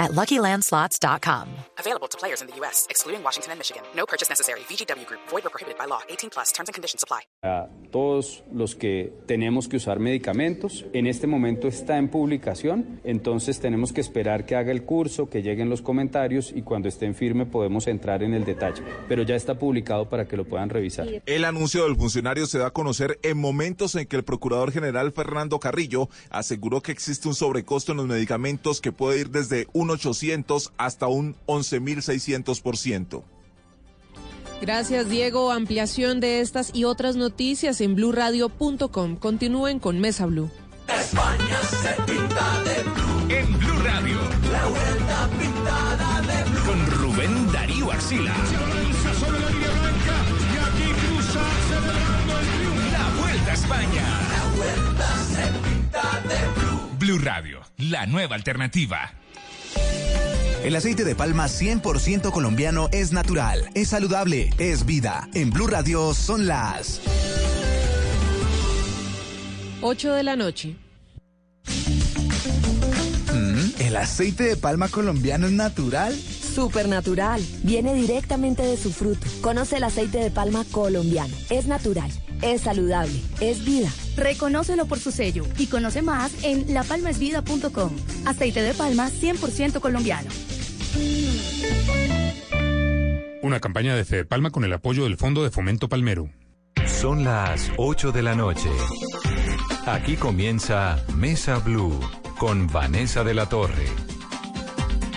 at LuckyLandSlots.com. Available to players in the U.S., excluding Washington and Michigan. No purchase necessary. VGW Group. Void or prohibited by law. 18 plus. Terms and conditions apply. A todos los que tenemos que usar medicamentos, en este momento está en publicación, entonces tenemos que esperar que haga el curso, que lleguen los comentarios y cuando esté en firme podemos entrar en el detalle. Pero ya está publicado para que lo puedan revisar. El anuncio del funcionario se da a conocer en momentos en que el Procurador General Fernando Carrillo aseguró que existe un sobrecosto en los medicamentos que puede ir desde 1 1.800 hasta un 11.600%. Gracias, Diego. Ampliación de estas y otras noticias en blurradio.com. Continúen con Mesa Blue. España se pinta de blue. En Blue Radio. La vuelta pintada de blue. Con Rubén Darío Arcila. Se sobre la línea blanca y aquí cruza el triunfo. La vuelta a España. La vuelta se pinta de blue. Blue Radio, la nueva alternativa. El aceite de palma 100% colombiano es natural, es saludable, es vida. En Blue Radio son las 8 de la noche. Mm, ¿El aceite de palma colombiano es natural? Supernatural. Viene directamente de su fruto. Conoce el aceite de palma colombiano. Es natural, es saludable, es vida. Reconócelo por su sello y conoce más en lapalmaesvida.com. Aceite de palma 100% colombiano. Una campaña de Fede Palma con el apoyo del Fondo de Fomento Palmero. Son las 8 de la noche. Aquí comienza Mesa Blue con Vanessa de la Torre.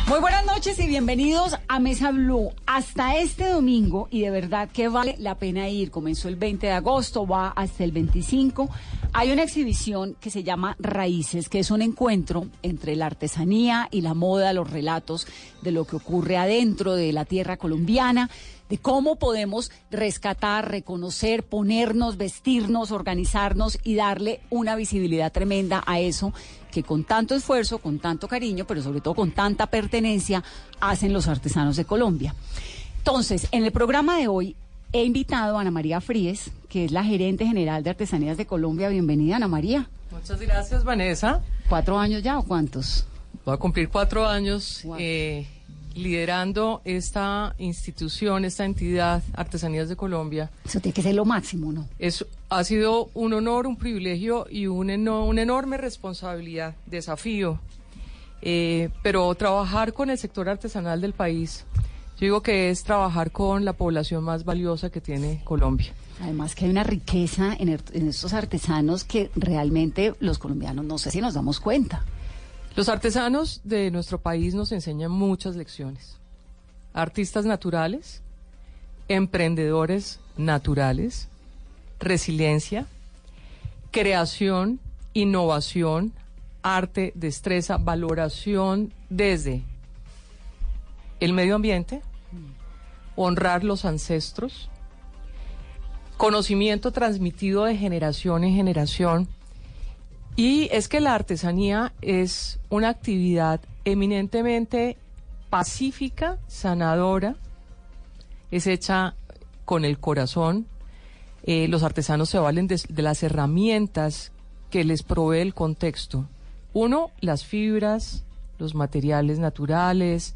Muy buenas noches y bienvenidos a Mesa Blue. Hasta este domingo, y de verdad que vale la pena ir, comenzó el 20 de agosto, va hasta el 25, hay una exhibición que se llama Raíces, que es un encuentro entre la artesanía y la moda, los relatos de lo que ocurre adentro de la tierra colombiana de cómo podemos rescatar, reconocer, ponernos, vestirnos, organizarnos y darle una visibilidad tremenda a eso que con tanto esfuerzo, con tanto cariño, pero sobre todo con tanta pertenencia, hacen los artesanos de Colombia. Entonces, en el programa de hoy he invitado a Ana María Fríes, que es la gerente general de Artesanías de Colombia. Bienvenida, Ana María. Muchas gracias, Vanessa. ¿Cuatro años ya o cuántos? Voy a cumplir cuatro años. Eh, liderando esta institución, esta entidad, Artesanías de Colombia. Eso tiene que ser lo máximo, ¿no? Es, ha sido un honor, un privilegio y un una enorme responsabilidad, desafío. Eh, pero trabajar con el sector artesanal del país, yo digo que es trabajar con la población más valiosa que tiene Colombia. Además que hay una riqueza en, en estos artesanos que realmente los colombianos no sé si nos damos cuenta. Los artesanos de nuestro país nos enseñan muchas lecciones. Artistas naturales, emprendedores naturales, resiliencia, creación, innovación, arte, destreza, valoración desde el medio ambiente, honrar los ancestros, conocimiento transmitido de generación en generación, y es que la artesanía es una actividad eminentemente pacífica, sanadora, es hecha con el corazón. Eh, los artesanos se valen de, de las herramientas que les provee el contexto. Uno, las fibras, los materiales naturales,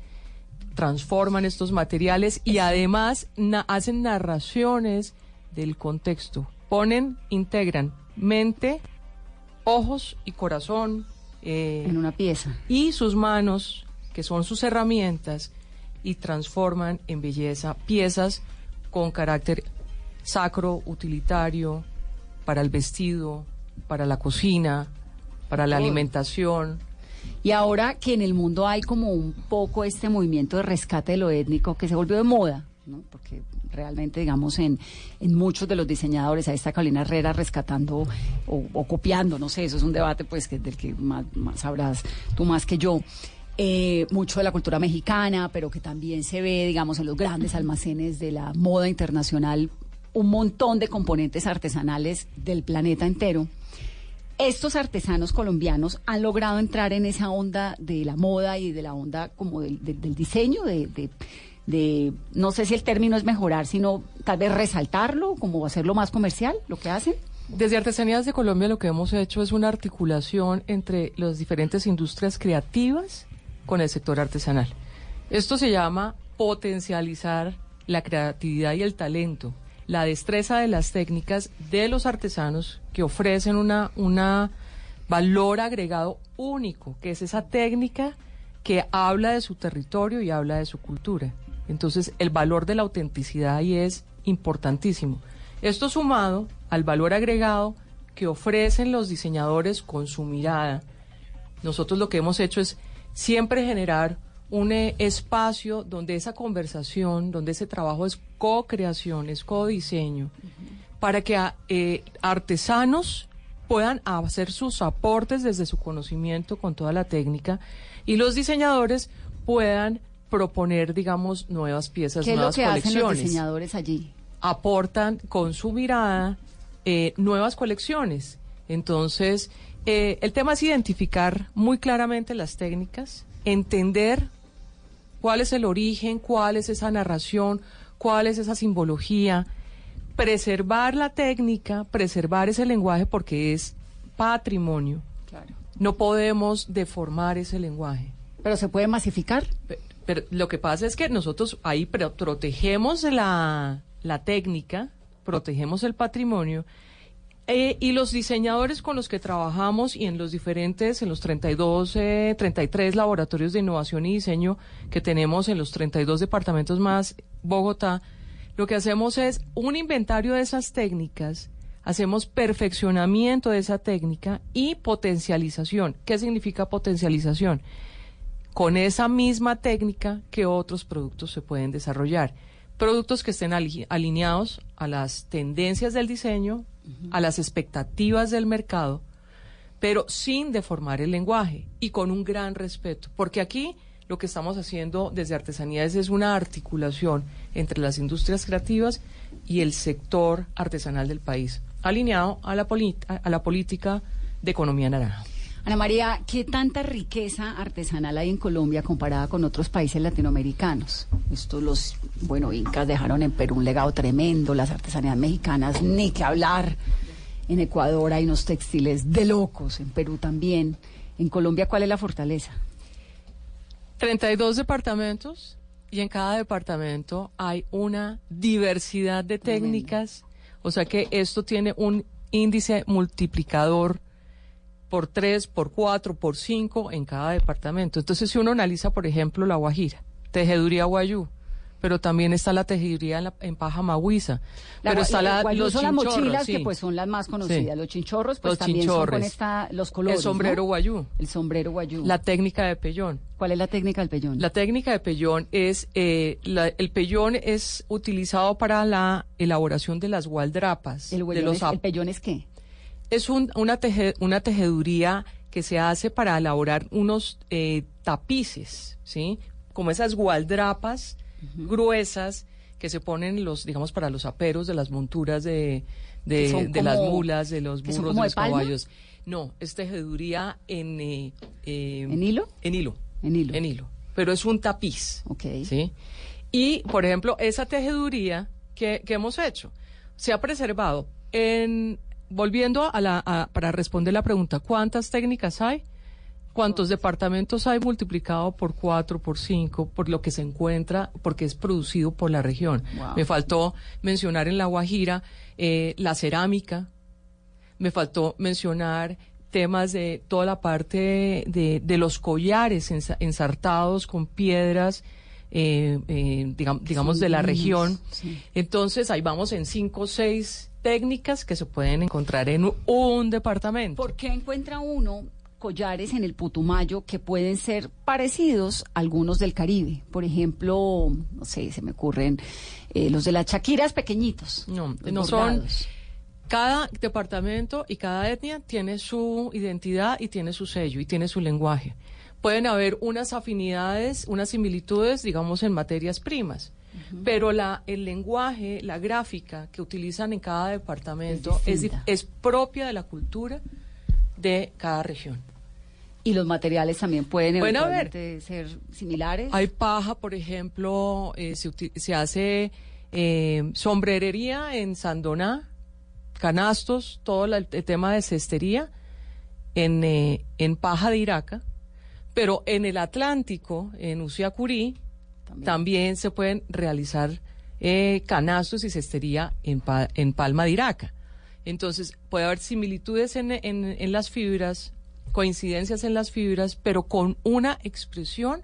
transforman estos materiales y además hacen narraciones del contexto. Ponen, integran mente, ojos y corazón. Eh, en una pieza. Y sus manos, que son sus herramientas, y transforman en belleza piezas con carácter sacro, utilitario, para el vestido, para la cocina, para la alimentación. Y ahora que en el mundo hay como un poco este movimiento de rescate de lo étnico que se volvió de moda, ¿no? porque realmente, digamos, en, en muchos de los diseñadores, a esta Carolina Herrera rescatando o, copiando, no sé, eso es un debate pues que, del que más, sabrás tú más que yo. Eh, mucho de la cultura mexicana, pero que también se ve, digamos, en los grandes almacenes de la moda internacional un montón de componentes artesanales del planeta entero. Estos artesanos colombianos han logrado entrar en esa onda de la moda y de la onda como del, diseño, de, de- de- no sé si el término es mejorar, sino tal vez resaltarlo, como hacerlo más comercial, lo que hacen. Desde Artesanías de Colombia lo que hemos hecho es una articulación entre las diferentes industrias creativas con el sector artesanal. Esto se llama potencializar la creatividad y el talento, la destreza de las técnicas de los artesanos que ofrecen una, una valor agregado único, que es esa técnica que habla de su territorio y habla de su cultura. Entonces, el valor de la autenticidad ahí es importantísimo. Esto sumado al valor agregado que ofrecen los diseñadores con su mirada. Nosotros lo que hemos hecho es siempre generar un eh, espacio donde esa conversación, donde ese trabajo es co-creación, es co-diseño, para que ah, eh, artesanos puedan hacer sus aportes desde su conocimiento con toda la técnica y los diseñadores puedan proponer, digamos, nuevas piezas, ¿Qué es lo nuevas que hacen los colecciones diseñadores allí? aportan con su mirada eh, nuevas colecciones. Entonces, eh, el tema es identificar muy claramente las técnicas, entender cuál es el origen, cuál es esa narración, cuál es esa simbología, preservar la técnica, preservar ese lenguaje porque es patrimonio. Claro. No podemos deformar ese lenguaje. Pero se puede masificar. Pe- Pero lo que pasa es que nosotros ahí pro- protegemos la, la técnica, protegemos el patrimonio eh, y los diseñadores con los que trabajamos y en los diferentes, en los 32, eh, 33 laboratorios de innovación y diseño que tenemos en los 32 departamentos más Bogotá, lo que hacemos es un inventario de esas técnicas, hacemos perfeccionamiento de esa técnica y potencialización. ¿Qué significa potencialización? con esa misma técnica que otros productos se pueden desarrollar. Productos que estén ali- alineados a las tendencias del diseño, a las expectativas del mercado, pero sin deformar el lenguaje y con un gran respeto. Porque aquí lo que estamos haciendo desde Artesanías es una articulación entre las industrias creativas y el sector artesanal del país, alineado a la, a la política de economía naranja. Ana María, ¿qué tanta riqueza artesanal hay en Colombia comparada con otros países latinoamericanos? Estos los, bueno, incas dejaron en Perú un legado tremendo, las artesanías mexicanas, ni que hablar. En Ecuador hay unos textiles de locos, en Perú también. En Colombia, ¿cuál es la fortaleza? 32 departamentos y en cada departamento hay una diversidad de técnicas, o sea que esto tiene un índice multiplicador por 3, por 4, por 5 en cada departamento. Entonces, si uno analiza, por ejemplo, la Guajira, tejeduría guayú, pero también está la tejeduría en, la- en paja maguiza, La pero está la- los son las mochilas sí. que pues son las más conocidas. Sí. Los chinchorros pues Los también son con chinchorres. esta, los colores. El sombrero ¿no? guayú. El sombrero guayú. La técnica de pellón. ¿Cuál es la técnica del pellón? La técnica de pellón es, eh, la- el pellón es utilizado para la elaboración de las gualdrapas. ¿El, de los es, ¿El pellón es qué? Es un- una, teje- una tejeduría que se hace para elaborar unos eh, tapices, ¿sí? Como esas gualdrapas gruesas que se ponen los, digamos, para los aperos de las monturas de, de, las mulas, de los burros, de los caballos. No, es tejeduría en... eh, eh, ¿En hilo? En hilo. En hilo. En hilo. Pero es un tapiz. Ok. ¿sí? Y, por ejemplo, esa tejeduría que, que hemos hecho se ha preservado en, volviendo a la, a- para responder la pregunta, ¿cuántas técnicas hay? ¿Cuántos departamentos hay multiplicado por cuatro, por cinco, por lo que se encuentra, porque es producido por la región? Wow. Me faltó mencionar en La Guajira eh, la cerámica, me faltó mencionar temas de toda la parte de, de los collares ensa- ensartados con piedras, eh, eh, digam- digamos, de la región. sí. Entonces, ahí vamos en cinco o seis técnicas que se pueden encontrar en un, departamento. ¿Por qué encuentra uno collares en el Putumayo que pueden ser parecidos a algunos del Caribe? Por ejemplo, no sé, se me ocurren eh, los de las Shakiras pequeñitos. No, no son. Cada departamento y cada etnia tiene su identidad y tiene su sello y tiene su lenguaje. Pueden haber unas afinidades, unas similitudes, digamos, en materias primas, pero la, el lenguaje, la gráfica que utilizan en cada departamento Es es, propia de la cultura de cada región. Y los materiales también pueden Bueno, a ver. ser similares. Hay paja, por ejemplo, eh, se, se hace eh, sombrerería en Sandoná, canastos, todo la- el tema de cestería en, eh, en paja de Iraca, pero en el Atlántico, en Uciacurí, también, se pueden realizar eh, canastos y cestería en, pa- en palma de Iraca. Entonces, puede haber similitudes en, en- en las fibras, coincidencias en las fibras, pero con una expresión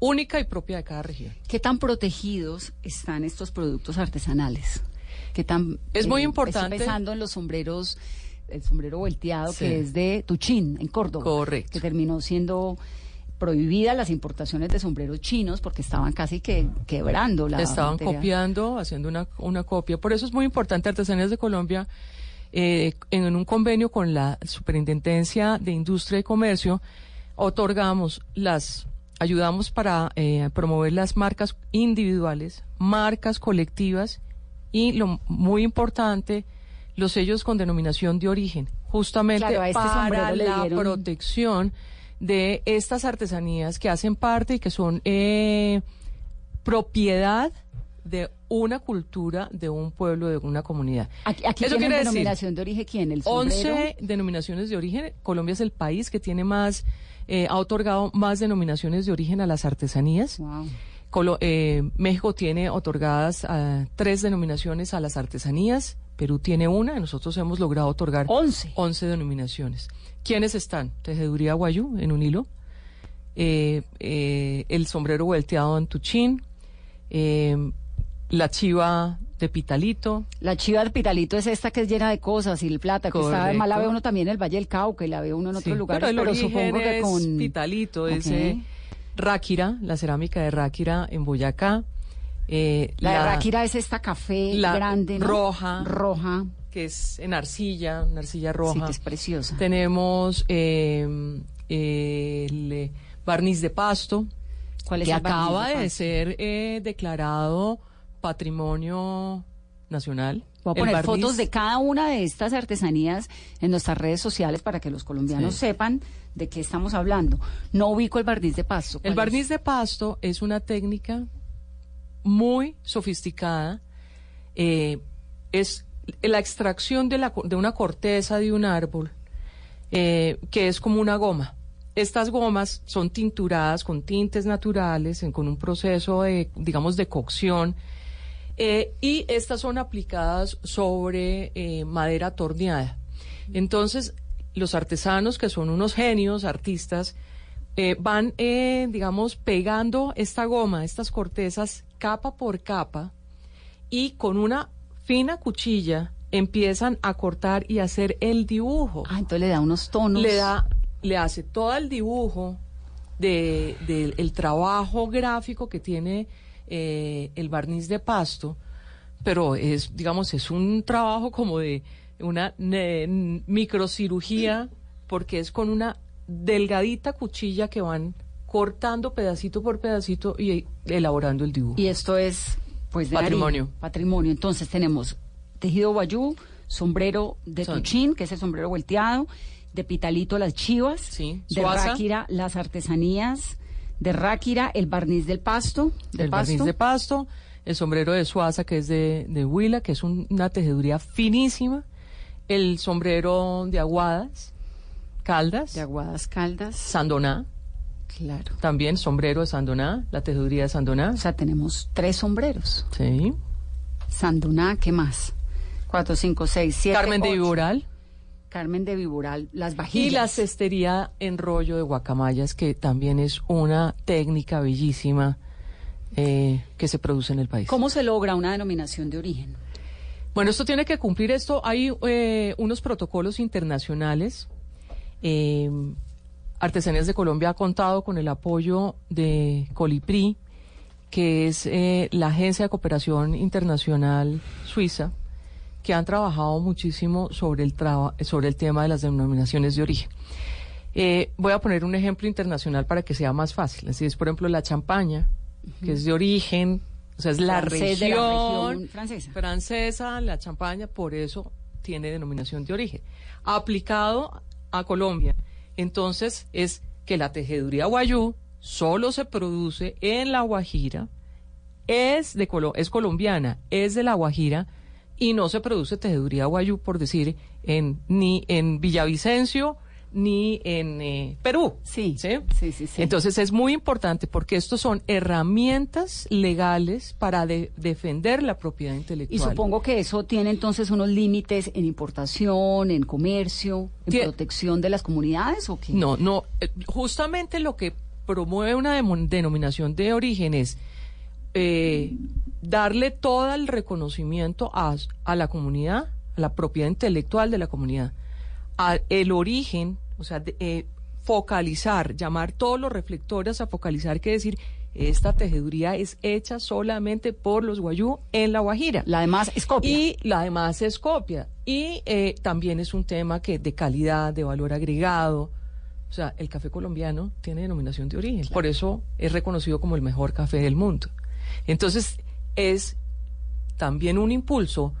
única y propia de cada región. ¿Qué tan protegidos están estos productos artesanales? ¿Qué tan, Es muy eh, importante. Estoy pensando en los sombreros, el sombrero volteado Sí. que es de Tuchín, en Córdoba. Correcto. Que terminó siendo prohibidas las importaciones de sombreros chinos porque estaban casi que quebrando la Estaban materia. copiando, haciendo una, una copia. Por eso es muy importante Artesanías de Colombia, eh, en un convenio con la Superintendencia de Industria y Comercio, otorgamos las, ayudamos para eh, promover las marcas individuales, marcas colectivas y lo muy importante, los sellos con denominación de origen, justamente Claro, este para la protección de estas artesanías que hacen parte y que son eh, propiedad de una cultura, de un pueblo, de una comunidad. Aquí, aquí Eso decir, denominación de origen quién, el sombrero. 11 denominaciones de origen. Colombia es el país que tiene más, eh, ha otorgado más denominaciones de origen a las artesanías. Colo- eh, México tiene otorgadas ah, tres denominaciones a las artesanías. Perú tiene una. Nosotros hemos logrado otorgar 11. 11 denominaciones. ¿Quiénes están? Tejeduría Guayú en un hilo. eh, eh, el sombrero volteado en Tuchín. eh, la chiva de Pitalito. La chiva del Pitalito es esta que es llena de cosas y el plata, que está, además la ve uno también en el Valle del Cauca y la ve uno en Sí, otros lugares, pero el pero origen supongo que con... Pitalito, es Ok. eh, Ráquira, la cerámica de Ráquira en Boyacá. Eh, La, de Ráquira es esta café la grande, ¿no? roja, Roja. que es en arcilla, una arcilla roja. Sí, que es preciosa. Tenemos eh, el barniz de pasto, ¿Cuál es que el acaba de ser eh, declarado patrimonio nacional. Voy a poner barniz- fotos de cada una de estas artesanías en nuestras redes sociales para que los colombianos Sí. sepan de qué estamos hablando. No ubico el barniz de pasto. El barniz de pasto es una técnica muy sofisticada. eh, es la extracción de, la, de una corteza de un árbol, eh, que es como una goma. Estas gomas son tinturadas con tintes naturales, con un proceso de, digamos, de cocción. eh, y estas son aplicadas sobre madera torneada. Entonces, los artesanos, que son unos genios, artistas, eh, van, eh, digamos, pegando esta goma, estas cortezas, capa por capa, y con una fina cuchilla empiezan a cortar y hacer el dibujo. Ah, entonces le da unos tonos. Le da, le hace todo el dibujo de, del el trabajo gráfico que tiene eh, el barniz de pasto, pero es, digamos, es un trabajo como de una ne- microcirugía, porque es con una delgadita cuchilla que van cortando pedacito por pedacito y elaborando el dibujo. Y esto es, pues, de Patrimonio. Patrimonio. Entonces tenemos tejido guayú, sombrero de Son- tuchín, que es el sombrero volteado, de pitalito las chivas, de ráquira las artesanías, de ráquira el barniz del pasto, el pasto. barniz de pasto, el sombrero de Suaza, que es de, de Huila, que es un- una tejeduría finísima, el sombrero de Aguadas, Caldas. De Aguadas Caldas. Sandoná. Claro. También sombrero de Sandoná, la tejeduría de Sandoná. O sea, tenemos tres sombreros. Sí. Sandoná, ¿qué más? Cuatro, cinco, seis, siete, Carmen de. Viboral. Carmen de Viboral, las Y vajillas. la cestería en rollo de guacamayas, que también es una técnica bellísima eh, que se produce en el país. ¿Cómo se logra una denominación de origen? Bueno, esto tiene que cumplir esto. Hay eh, unos protocolos internacionales. Eh, Artesanías de Colombia ha contado con el apoyo de Colipri, que es eh, la agencia de cooperación internacional suiza, que han trabajado muchísimo sobre el, traba- sobre el tema de las denominaciones de origen. Eh, voy a poner un ejemplo internacional para que sea más fácil. Así es, por ejemplo, la champaña que es de origen, o sea, es la Francés de región, la región francesa. francesa, la champaña, por eso tiene denominación de origen. Aplicado a Colombia, entonces es que la tejeduría guayú solo se produce en La Guajira, es, de Colo- es colombiana, es de La Guajira, y no se produce tejeduría guayú, por decir, en, ni en Villavicencio ni en eh, Perú. Sí, sí, sí, sí. Entonces es muy importante porque estos son herramientas legales para de- defender la propiedad Y intelectual. supongo que eso tiene entonces unos límites en importación, en comercio, en protección de las comunidades o qué? No, no, eh, justamente lo que promueve una denominación de origen es eh, darle todo el reconocimiento a, a la comunidad, a la propiedad intelectual de la comunidad, a el origen, o sea, de- eh, focalizar, llamar todos los reflectores a focalizar, que decir, esta tejeduría es hecha solamente por los guayú en La Guajira. La demás es copia. Y la demás es copia. Y eh, también es un tema que de calidad, de valor agregado. O sea, el café colombiano tiene denominación de origen. Por eso es reconocido como el mejor café del mundo. Entonces, es también un impulso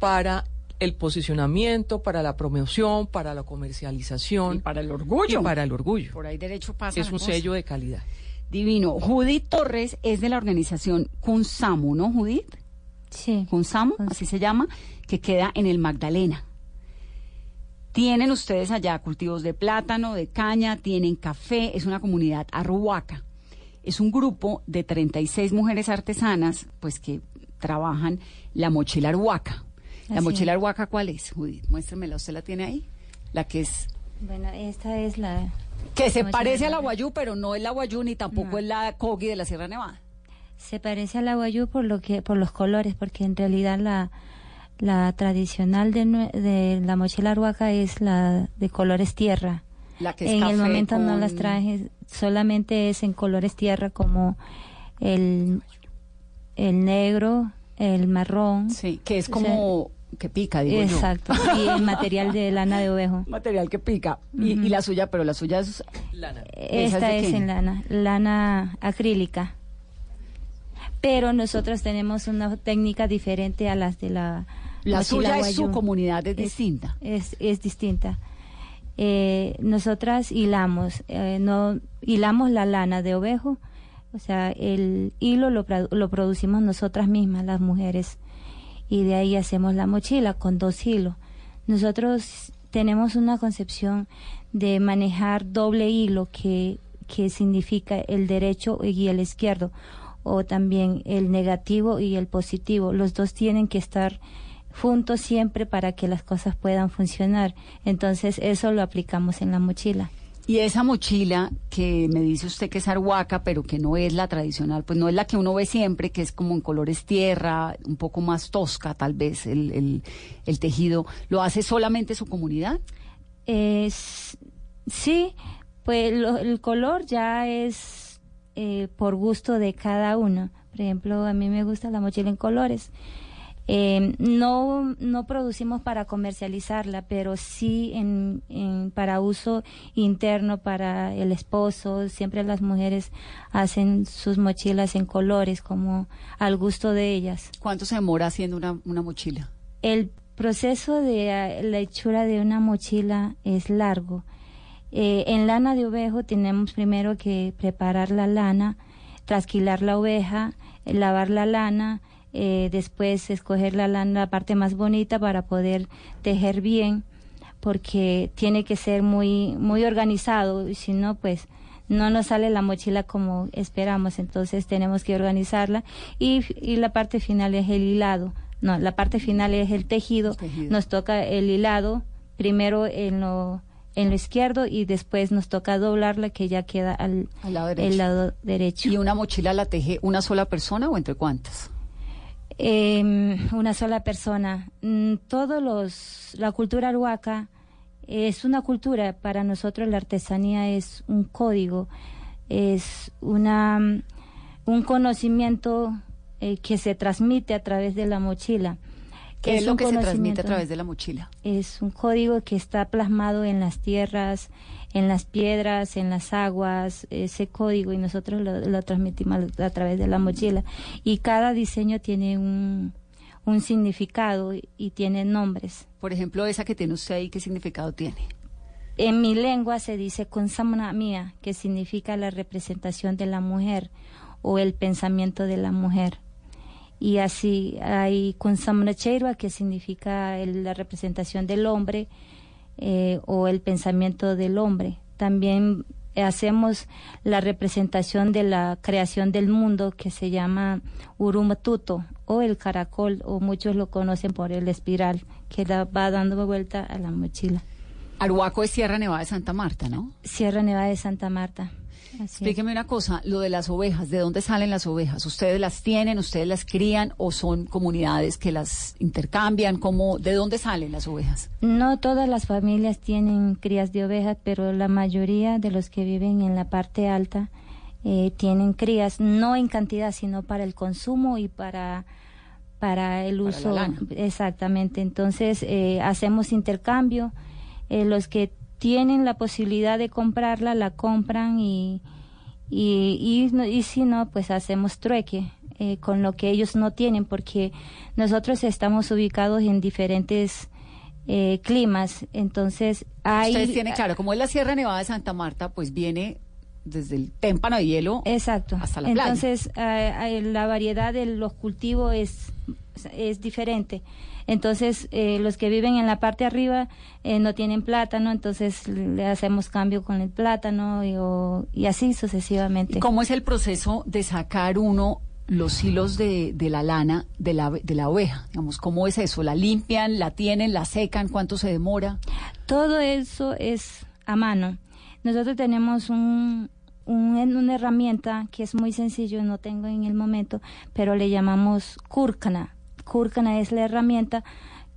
para el posicionamiento, para la promoción, para la comercialización. Y para el orgullo. Y para el orgullo. Por ahí derecho pasa. Es un cosa. sello de calidad. Divino. Judith Torres es de la organización Kunsamu, ¿no, Judith? Sí. Kunsamu, así se llama, que queda en el Magdalena. Tienen ustedes allá cultivos de plátano, de caña, tienen café, es una comunidad arhuaca. Es un grupo de 36 mujeres artesanas, pues que trabajan la mochila arhuaca. ¿La Así mochila arhuaca cuál es, Judith? Muéstremela, ¿usted la tiene ahí? La que es... Bueno, esta es la... Que se parece a la guayú, pero no es la guayú ni tampoco No. es la cogi de la Sierra Nevada. Se parece a la guayú por lo que por los colores, porque en realidad la la tradicional de, la mochila arhuaca es la de colores tierra. La que es en el momento no las traje, solamente es en colores tierra como el el negro, el marrón. Sí, que es O sea, como que pica, digo yo. Exacto. Y el material de lana de ovejo. Material que pica. y, y la suya, pero la suya es... Lana. ¿Esa Esta es en lana, lana acrílica. Pero nosotros tenemos una técnica diferente a las de la La suya es su comunidad, es distinta. Es, es distinta. Eh, nosotras hilamos, eh, no hilamos la lana de ovejo, o sea, el hilo lo, lo producimos nosotras mismas, las mujeres, y de ahí hacemos la mochila con dos hilos. Nosotros tenemos una concepción de manejar doble hilo que, que significa el derecho y el izquierdo, o también el negativo y el positivo. Los dos tienen que estar juntos siempre para que las cosas puedan funcionar. Entonces eso lo aplicamos en la mochila. Y esa mochila que me dice usted que es arhuaca, pero que no es la tradicional, pues no es la que uno ve siempre, que es como en colores tierra, un poco más tosca tal vez el, el, el tejido, ¿lo hace solamente su comunidad? Sí, pues lo- el color ya es eh, por gusto de cada uno. Por ejemplo, a mí me gusta la mochila en colores. Eh, no, no producimos para comercializarla, pero sí en, en- para uso interno, para el esposo. Siempre las mujeres hacen sus mochilas en colores, como al gusto de ellas. ¿Cuánto se demora haciendo una, una mochila? El proceso de eh, la hechura de una mochila es largo. Eh, en lana de ovejo tenemos primero que preparar la lana, trasquilar la oveja, lavar la lana, eh, después escoger la lana, la parte más bonita para poder tejer bien, porque tiene que ser muy, muy organizado, y si no, pues no nos sale la mochila como esperamos, entonces tenemos que organizarla y, y la parte final es el hilado. No, la parte final es el tejido. tejido. Nos toca el hilado primero en lo en lo izquierdo y después nos toca doblarla que ya queda al, Al lado derecho. el lado derecho. ¿Y una mochila la teje una sola persona o entre cuántas? Eh, una sola persona. Mm, Todos los, la cultura arhuaca es una cultura, para nosotros la artesanía es un código, es una, mm, un conocimiento eh, que se transmite a través de la mochila. ¿Qué es, lo que se transmite a través de la mochila? Es un código que está plasmado en las tierras, en las piedras, en las aguas, ese código y nosotros lo, lo transmitimos a través de la mochila. Y cada diseño tiene un, un significado y, y tiene nombres. Por ejemplo, esa que tiene usted ahí, ¿qué significado tiene? En mi lengua se dice Kunsamna mía, que significa la representación de la mujer o el pensamiento de la mujer. Y así hay Kunsamna Cheirwa, que significa el- la representación del hombre eh, o el pensamiento del hombre. También hacemos la representación de la creación del mundo que se llama Urumatuto o el caracol, o muchos lo conocen por el espiral, que la va dando vuelta a la mochila. Arhuaco es Sierra Nevada de Santa Marta, ¿no? Sierra Nevada de Santa Marta. Explíqueme una cosa, lo de las ovejas, ¿de dónde salen las ovejas? ¿Ustedes las tienen, ustedes las crían o son comunidades que las intercambian? ¿Cómo, ¿De dónde salen las ovejas? No todas las familias tienen crías de ovejas, pero la mayoría de los que viven en la parte alta eh, tienen crías, no en cantidad, sino para el consumo y para para el Para uso. Exactamente. Entonces eh, hacemos intercambio. Eh, los que tienen la posibilidad de comprarla la compran y y, y, y si no, pues hacemos trueque eh, con lo que ellos no tienen, porque nosotros estamos ubicados en diferentes eh, climas, entonces hay... Ustedes tienen, claro, como es la Sierra Nevada de Santa Marta, pues viene desde el témpano de hielo Exacto. hasta la playa. Entonces, eh, eh, la variedad de los cultivos es, es diferente. Entonces, eh, los que viven en la parte de arriba eh, no tienen plátano, entonces le hacemos cambio con el plátano y, o- y así sucesivamente. ¿Y cómo es el proceso de sacar uno los hilos de, de la lana de la, de la oveja? Digamos, ¿cómo es eso? ¿La limpian, la tienen, la secan? ¿Cuánto se demora? Todo eso es a mano. Nosotros tenemos un, un- una herramienta que es muy sencillo, no tengo en el momento, pero le llamamos cúrcana. Cúrcana es la herramienta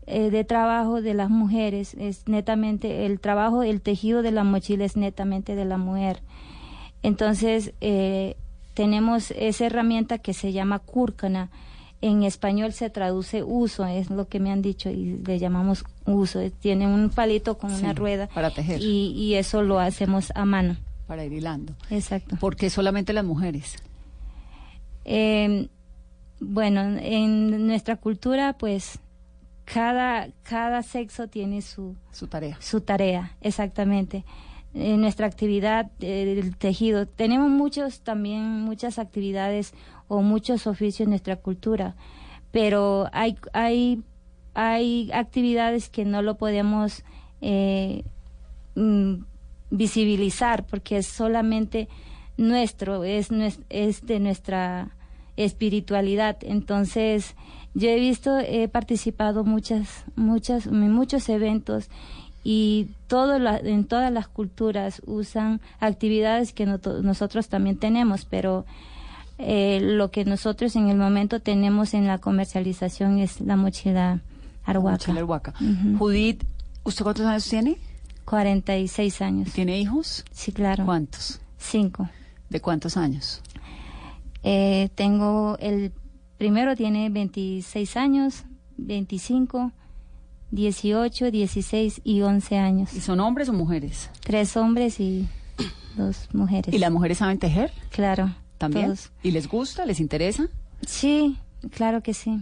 eh, de trabajo de las mujeres, es netamente el trabajo, el tejido de la mochila es netamente de la mujer. Entonces, eh, tenemos esa herramienta que se llama cúrcana. En español se traduce uso, es lo que me han dicho y le llamamos uso. Tiene un palito con Sí, una rueda para tejer. Y, y eso lo hacemos a mano. Para ir hilando. Exacto. ¿Por qué solamente las mujeres? Eh, bueno, en nuestra cultura, pues cada, cada sexo tiene su, Su tarea. su tarea, exactamente. En nuestra actividad eh, del tejido, tenemos muchos también, muchas actividades o muchos oficios en nuestra cultura, pero hay, hay, hay actividades que no lo podemos eh, mm, visibilizar porque es solamente nuestro, es, es de nuestra espiritualidad. Entonces, yo he visto, he participado muchas, muchas, en muchos eventos y todo la- en todas las culturas usan actividades que noto- nosotros también tenemos, pero eh, lo que nosotros en el momento tenemos en la comercialización es la mochila arhuaca. Mochila Arhuaca. Judith, ¿usted cuántos años tiene? 46 años. ¿Tiene hijos? Sí, claro. ¿Cuántos? Cinco. ¿De cuántos años? Eh, tengo el primero tiene 26 años, 25, 18, 16 y 11 años. ¿Y son hombres o mujeres? Tres hombres y dos mujeres. ¿Y las mujeres saben tejer? Claro. ¿También? todos. ¿Y les gusta? ¿Les interesa? Sí, claro que sí.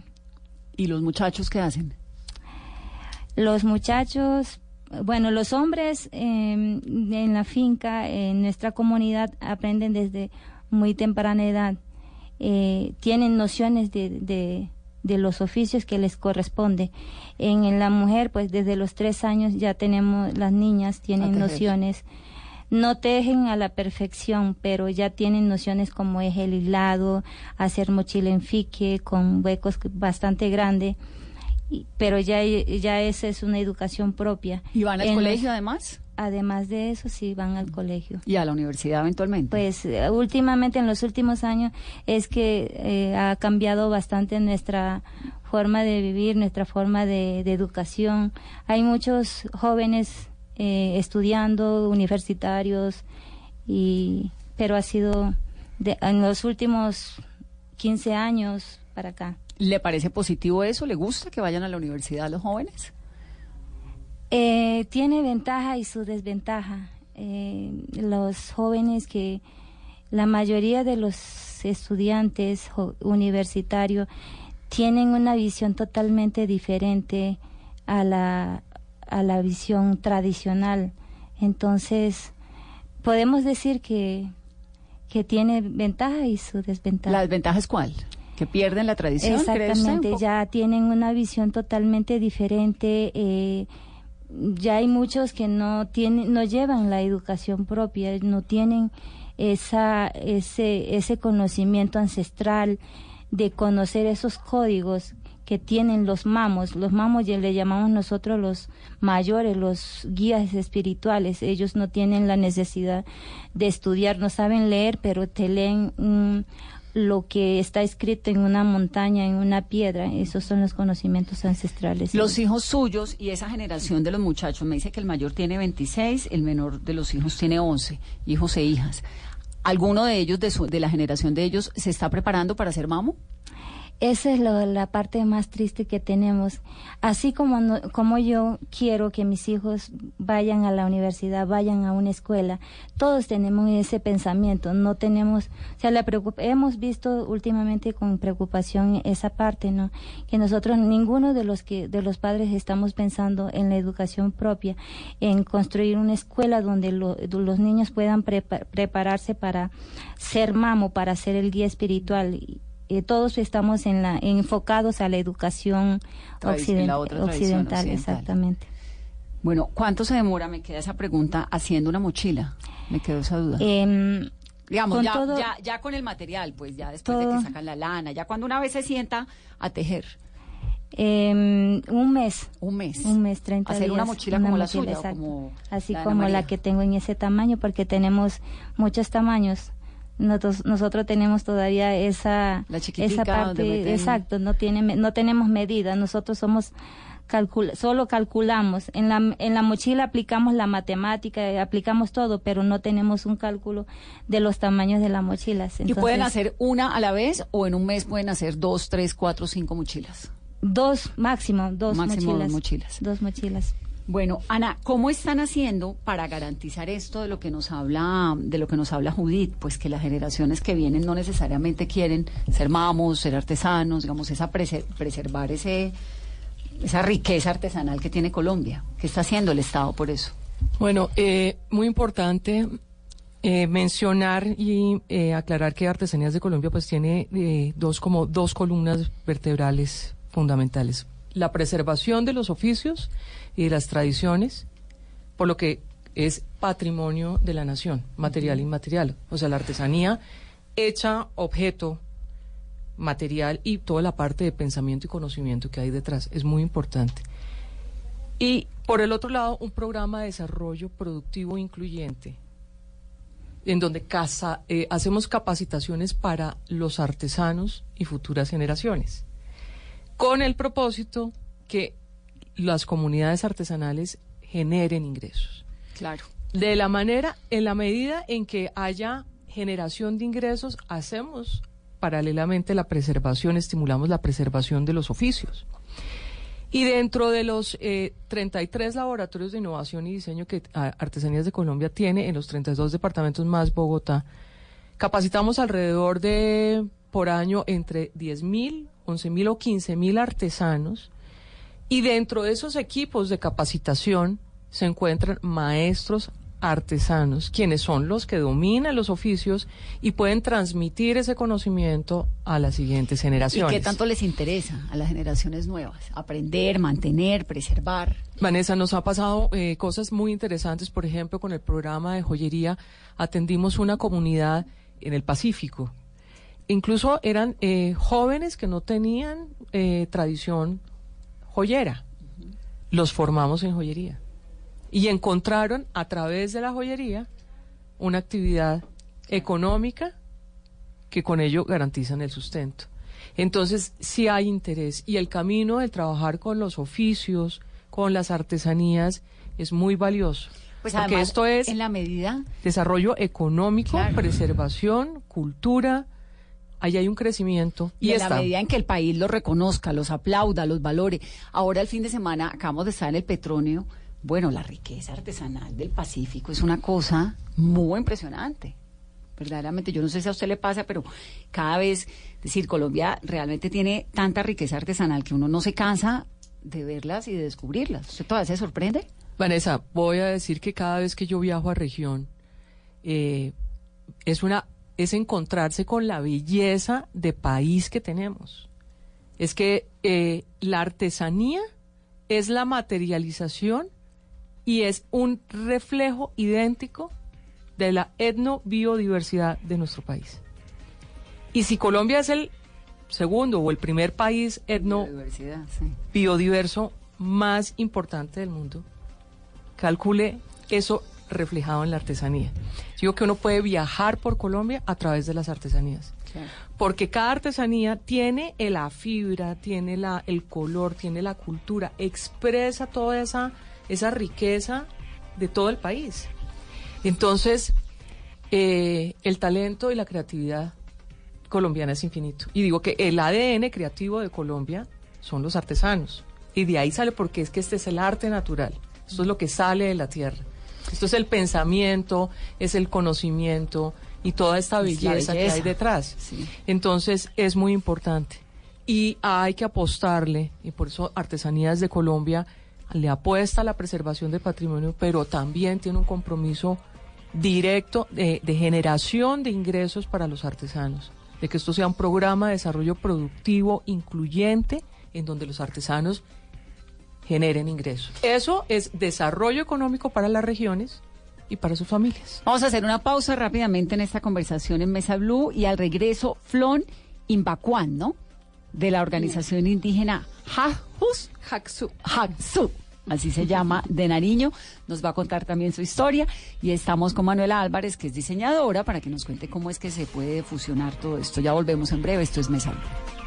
¿Y los muchachos qué hacen? Los muchachos, bueno, los hombres eh, en la finca, en nuestra comunidad, aprenden desde muy temprana edad. Eh, tienen nociones de, de, de los oficios que les corresponde. En, la mujer, pues desde los tres años ya tenemos, las niñas tienen tejer. nociones. No tejen a la perfección, pero ya tienen nociones como es el hilado, hacer mochila en fique con huecos bastante grandes pero ya, ya esa es una educación propia. ¿Y van al En colegio los- además? Además de eso, sí, van al colegio. ¿Y a la universidad eventualmente? Pues eh, últimamente, en los últimos años, es que eh, ha cambiado bastante nuestra forma de vivir, nuestra forma de, de educación. Hay muchos jóvenes eh, estudiando, universitarios, y, pero ha sido de- en los últimos 15 años para acá. ¿Le parece positivo eso? ¿Le gusta que vayan a la universidad los jóvenes? Eh, tiene ventaja y su desventaja. Eh, los jóvenes que la mayoría de los estudiantes universitarios tienen una visión totalmente diferente a la, a la visión tradicional. Entonces, podemos decir que, que tiene ventaja y su desventaja. ¿La desventaja es cuál? que pierden la tradición. Exactamente, ya tienen una visión totalmente diferente. Eh, ya hay muchos que no tienen, no llevan la educación propia, no tienen esa, ese, ese conocimiento ancestral de conocer esos códigos que tienen los mamos. Los mamos ya le llamamos nosotros los mayores, los guías espirituales. Ellos no tienen la necesidad de estudiar, no saben leer, pero te leen lo que está escrito en una montaña, en una piedra. Esos son los conocimientos ancestrales. Los hijos suyos y esa generación de los muchachos, me dice que el mayor tiene 26, el menor de los hijos tiene 11, hijos e hijas. ¿Alguno de ellos, de, de la generación de ellos, se está preparando para ser mamo? Esa es la parte más triste que tenemos. Así como, como yo quiero que mis hijos vayan a la universidad, vayan a una escuela, todos tenemos ese pensamiento. No tenemos, o sea, la hemos visto últimamente con preocupación esa parte, ¿no? Que nosotros, ninguno de los que, de los padres estamos pensando en la educación propia, en construir una escuela donde los niños puedan prepararse para ser mamo, para ser el guía espiritual eh, todos estamos en la, enfocados a la educación occidental, exactamente. Bueno, ¿cuánto se demora? Me queda esa pregunta haciendo una mochila. Me quedó esa duda. Em, Digamos, ya, ya, con el material, pues ya después de que sacan la lana, ya cuando una vez se sienta a tejer. Em, un mes. Un mes. Un mes, 30 Hacer una mochila como la suya. Así como la que tengo en ese tamaño, porque tenemos muchos tamaños. Nosotros, nosotros tenemos todavía esa, esa parte, exacto, no, tiene, no tenemos medida, nosotros somos solo calculamos. En la, en la mochila aplicamos la matemática, aplicamos todo, pero no tenemos un cálculo de los tamaños de las mochilas. ¿Y pueden hacer una a la vez o en un mes pueden hacer dos, tres, cuatro, cinco mochilas? Dos, máximo, dos máximo mochilas. Dos mochilas. Dos mochilas. Bueno, Ana, ¿cómo están haciendo para garantizar esto de lo que nos habla, de lo que nos habla Judith? Pues que las generaciones que vienen no necesariamente quieren ser mamos, ser artesanos, digamos, esa preservar ese, esa riqueza artesanal que tiene Colombia. ¿Qué está haciendo el Estado por eso? Bueno, eh, muy importante eh, mencionar y eh, aclarar que Artesanías de Colombia pues tiene dos como dos columnas vertebrales fundamentales la preservación de los oficios y de las tradiciones, por lo que es patrimonio de la nación, material e inmaterial. O sea, la artesanía hecha objeto material y toda la parte de pensamiento y conocimiento que hay detrás. Es muy importante. Y por el otro lado, un programa de desarrollo productivo incluyente, en donde casa, eh, hacemos capacitaciones para los artesanos y futuras generaciones con el propósito que las comunidades artesanales generen ingresos. Claro. De la manera, en la medida en que haya generación de ingresos, hacemos paralelamente la preservación, estimulamos la preservación de los oficios. Y dentro de los 33 eh, laboratorios de innovación y diseño que Artesanías de Colombia tiene en los 32 departamentos más Bogotá, capacitamos alrededor de por año entre 10 mil 11 mil o 15 mil artesanos y dentro de esos equipos de capacitación se encuentran maestros artesanos, quienes son los que dominan los oficios y pueden transmitir ese conocimiento a las siguientes generaciones. ¿Y qué tanto les interesa a las generaciones nuevas? Aprender, mantener, preservar. Vanessa, nos ha pasado eh, cosas muy interesantes, por ejemplo, con el programa de joyería atendimos una comunidad en el Pacífico incluso eran eh, jóvenes que no tenían eh, tradición joyera. Los formamos en joyería. Y encontraron a través de la joyería una actividad económica que con ello garantizan el sustento. Entonces, si hay interés y el camino de trabajar con los oficios, con las artesanías, es muy valioso. Pues porque esto es en la medida desarrollo económico, preservación, cultura, ahí hay un crecimiento. Y, Y, en la medida en que el país los reconozca, los aplauda, los valore. Ahora el fin de semana acabamos de estar en el Petronio. Bueno, la riqueza artesanal del Pacífico es una cosa muy impresionante. Verdaderamente, yo no sé si a usted le pasa, pero cada vez, es decir, Colombia realmente tiene tanta riqueza artesanal que uno no se cansa de verlas y de descubrirlas. ¿Usted todavía se sorprende? Vanessa, voy a decir que cada vez que yo viajo a región, eh, es una es encontrarse con la belleza de país que tenemos. Es que eh, la artesanía es la materialización y es un reflejo idéntico de la etnobiodiversidad de nuestro país. Y si Colombia es el segundo o el primer país etno sí. biodiverso más importante del mundo, calcule eso reflejado en la artesanía. Digo que uno puede viajar por Colombia a través de las artesanías. Porque cada artesanía tiene la fibra, tiene la, el color, tiene la cultura, expresa toda esa, esa riqueza de todo el país. Entonces, eh, el talento y la creatividad colombiana es infinito. Y digo que el ADN creativo de Colombia son los artesanos. Y de ahí sale porque es que este es el arte natural. Esto es lo que sale de la tierra. Esto es el pensamiento, es el conocimiento y toda esta Es belleza, que belleza. hay detrás. Entonces es muy importante. Y hay que apostarle, y por eso Artesanías de Colombia le apuesta a la preservación del patrimonio, pero también tiene un compromiso directo de, de generación de ingresos para los artesanos, de que esto sea un programa de desarrollo productivo incluyente en donde los artesanos generen ingresos. Eso es desarrollo económico para las regiones y para sus familias. Vamos a hacer una pausa rápidamente en esta conversación en Mesa Blue y al regreso Flon Imbacuán, ¿no? De la organización indígena Jajus Haxu. Haxu. Así se llama, de Nariño. Nos va a contar también su historia. Y estamos con Manuela Álvarez, que es diseñadora, para que nos cuente cómo es que se puede fusionar todo esto. Ya volvemos en breve. Esto es Mesa Blue.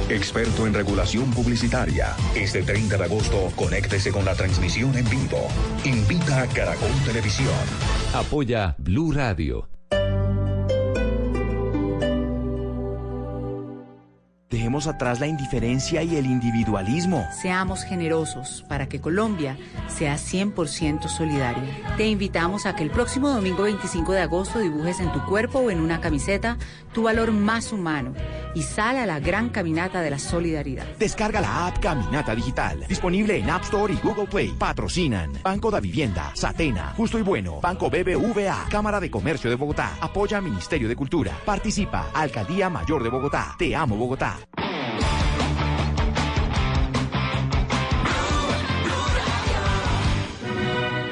experto en regulación publicitaria. Este 30 de agosto, conéctese con la transmisión en vivo. Invita a Caracol Televisión. Apoya Blue Radio. Dejemos atrás la indiferencia y el individualismo. Seamos generosos para que Colombia sea 100% solidaria. Te invitamos a que el próximo domingo 25 de agosto dibujes en tu cuerpo o en una camiseta tu valor más humano y sal a la gran caminata de la solidaridad. Descarga la app Caminata Digital, disponible en App Store y Google Play. Patrocinan Banco da Vivienda, Satena, Justo y Bueno, Banco BBVA, Cámara de Comercio de Bogotá, apoya Ministerio de Cultura, participa Alcaldía Mayor de Bogotá. Te amo Bogotá. Yeah.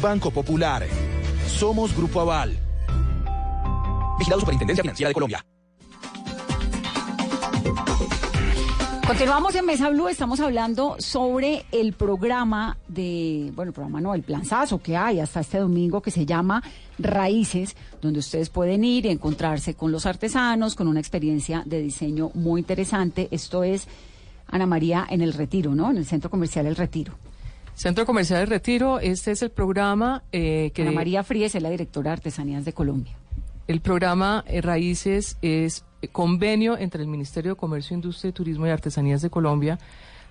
Banco Popular. Somos Grupo Aval. Vigilado Superintendencia Financiera de Colombia. Continuamos en Mesa Blue, estamos hablando sobre el programa de, bueno, el programa no, el planzazo que hay hasta este domingo que se llama Raíces, donde ustedes pueden ir y encontrarse con los artesanos, con una experiencia de diseño muy interesante. Esto es, Ana María, en el Retiro, ¿no? En el Centro Comercial El Retiro. Centro Comercial El Retiro, este es el programa eh, que... Ana María Fríes es la directora de Artesanías de Colombia. El programa eh, Raíces es convenio entre el Ministerio de Comercio, Industria, Turismo y Artesanías de Colombia.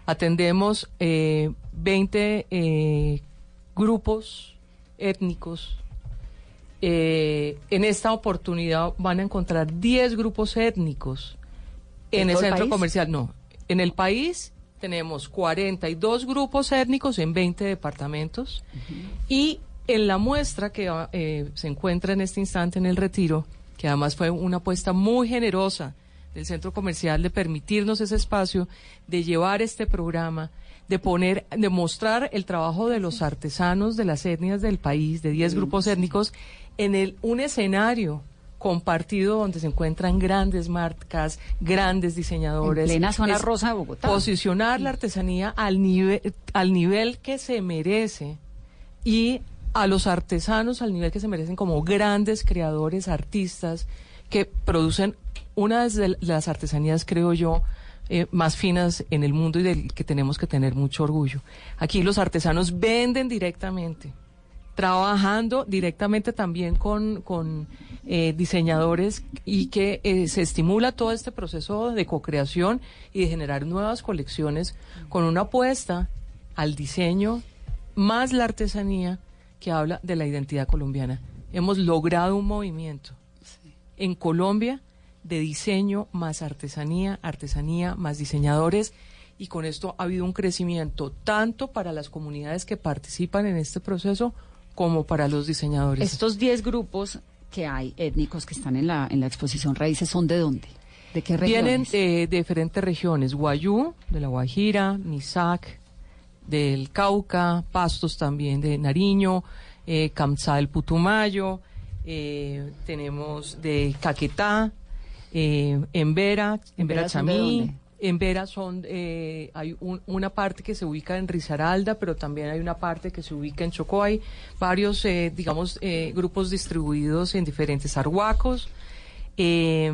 Atendemos eh, 20 eh, grupos étnicos. Eh, en esta oportunidad van a encontrar 10 grupos étnicos en el centro comercial. No, en el país tenemos 42 grupos étnicos en 20 departamentos. Y en la muestra que eh, se encuentra en este instante en el retiro, que además fue una apuesta muy generosa del centro comercial de permitirnos ese espacio, de llevar este programa, de poner, de mostrar el trabajo de los artesanos de las etnias del país, de 10 grupos étnicos, en el, un escenario compartido donde se encuentran grandes marcas, grandes diseñadores. En plena zona rosa de Bogotá. Posicionar la artesanía al nivel, al nivel que se merece y a los artesanos al nivel que se merecen como grandes creadores, artistas, que producen una de las artesanías, creo yo, eh, más finas en el mundo y del que tenemos que tener mucho orgullo. Aquí los artesanos venden directamente, trabajando directamente también con, con eh, diseñadores y que eh, se estimula todo este proceso de co-creación y de generar nuevas colecciones con una apuesta al diseño más la artesanía que habla de la identidad colombiana. Hemos logrado un movimiento en Colombia de diseño más artesanía, artesanía más diseñadores y con esto ha habido un crecimiento tanto para las comunidades que participan en este proceso como para los diseñadores. Estos 10 grupos que hay étnicos que están en la, en la exposición Raíces, ¿son de dónde? ¿De qué Vienen regiones? eh, de diferentes regiones, Guayú, de la Guajira, Nizac, del Cauca, Pastos también de Nariño, eh, del Putumayo, eh, tenemos de Caquetá, eh, Embera, Embera ¿Embera son de Chamí. En Vera son, eh, hay un- una parte que se ubica en Risaralda, pero también hay una parte que se ubica en Chocó. Hay varios, eh, digamos, eh, grupos distribuidos en diferentes arhuacos, eh,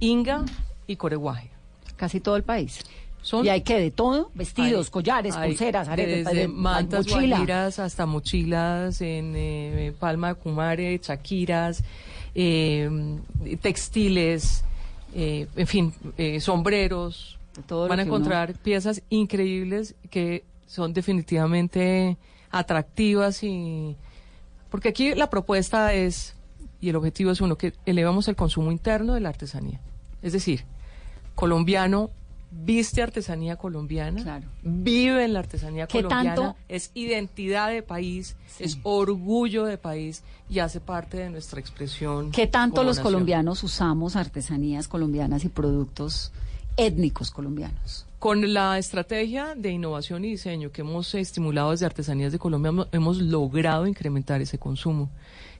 Inga y Coreguaje. Casi todo el país. Son, ¿Y hay que de todo? Vestidos, hay- collares, hay pulseras, aretes, desde mantas mochila. guajiras hasta mochilas en eh, Palma de Cumare, chaquiras, eh, textiles, en fin, sombreros. Todo Van a uno- encontrar piezas increíbles que son definitivamente atractivas y porque aquí la propuesta es y el objetivo es uno que elevamos el consumo interno de la artesanía. Es decir, colombiano viste artesanía colombiana, vive en la artesanía ¿Qué colombiana, tanto- es identidad de país, es orgullo de país y hace parte de nuestra expresión. ¿Qué tanto los nación. colombianos usamos artesanías colombianas y productos étnicos colombianos? Con la estrategia de innovación y diseño que hemos estimulado desde Artesanías de Colombia, hemos- logrado incrementar ese consumo.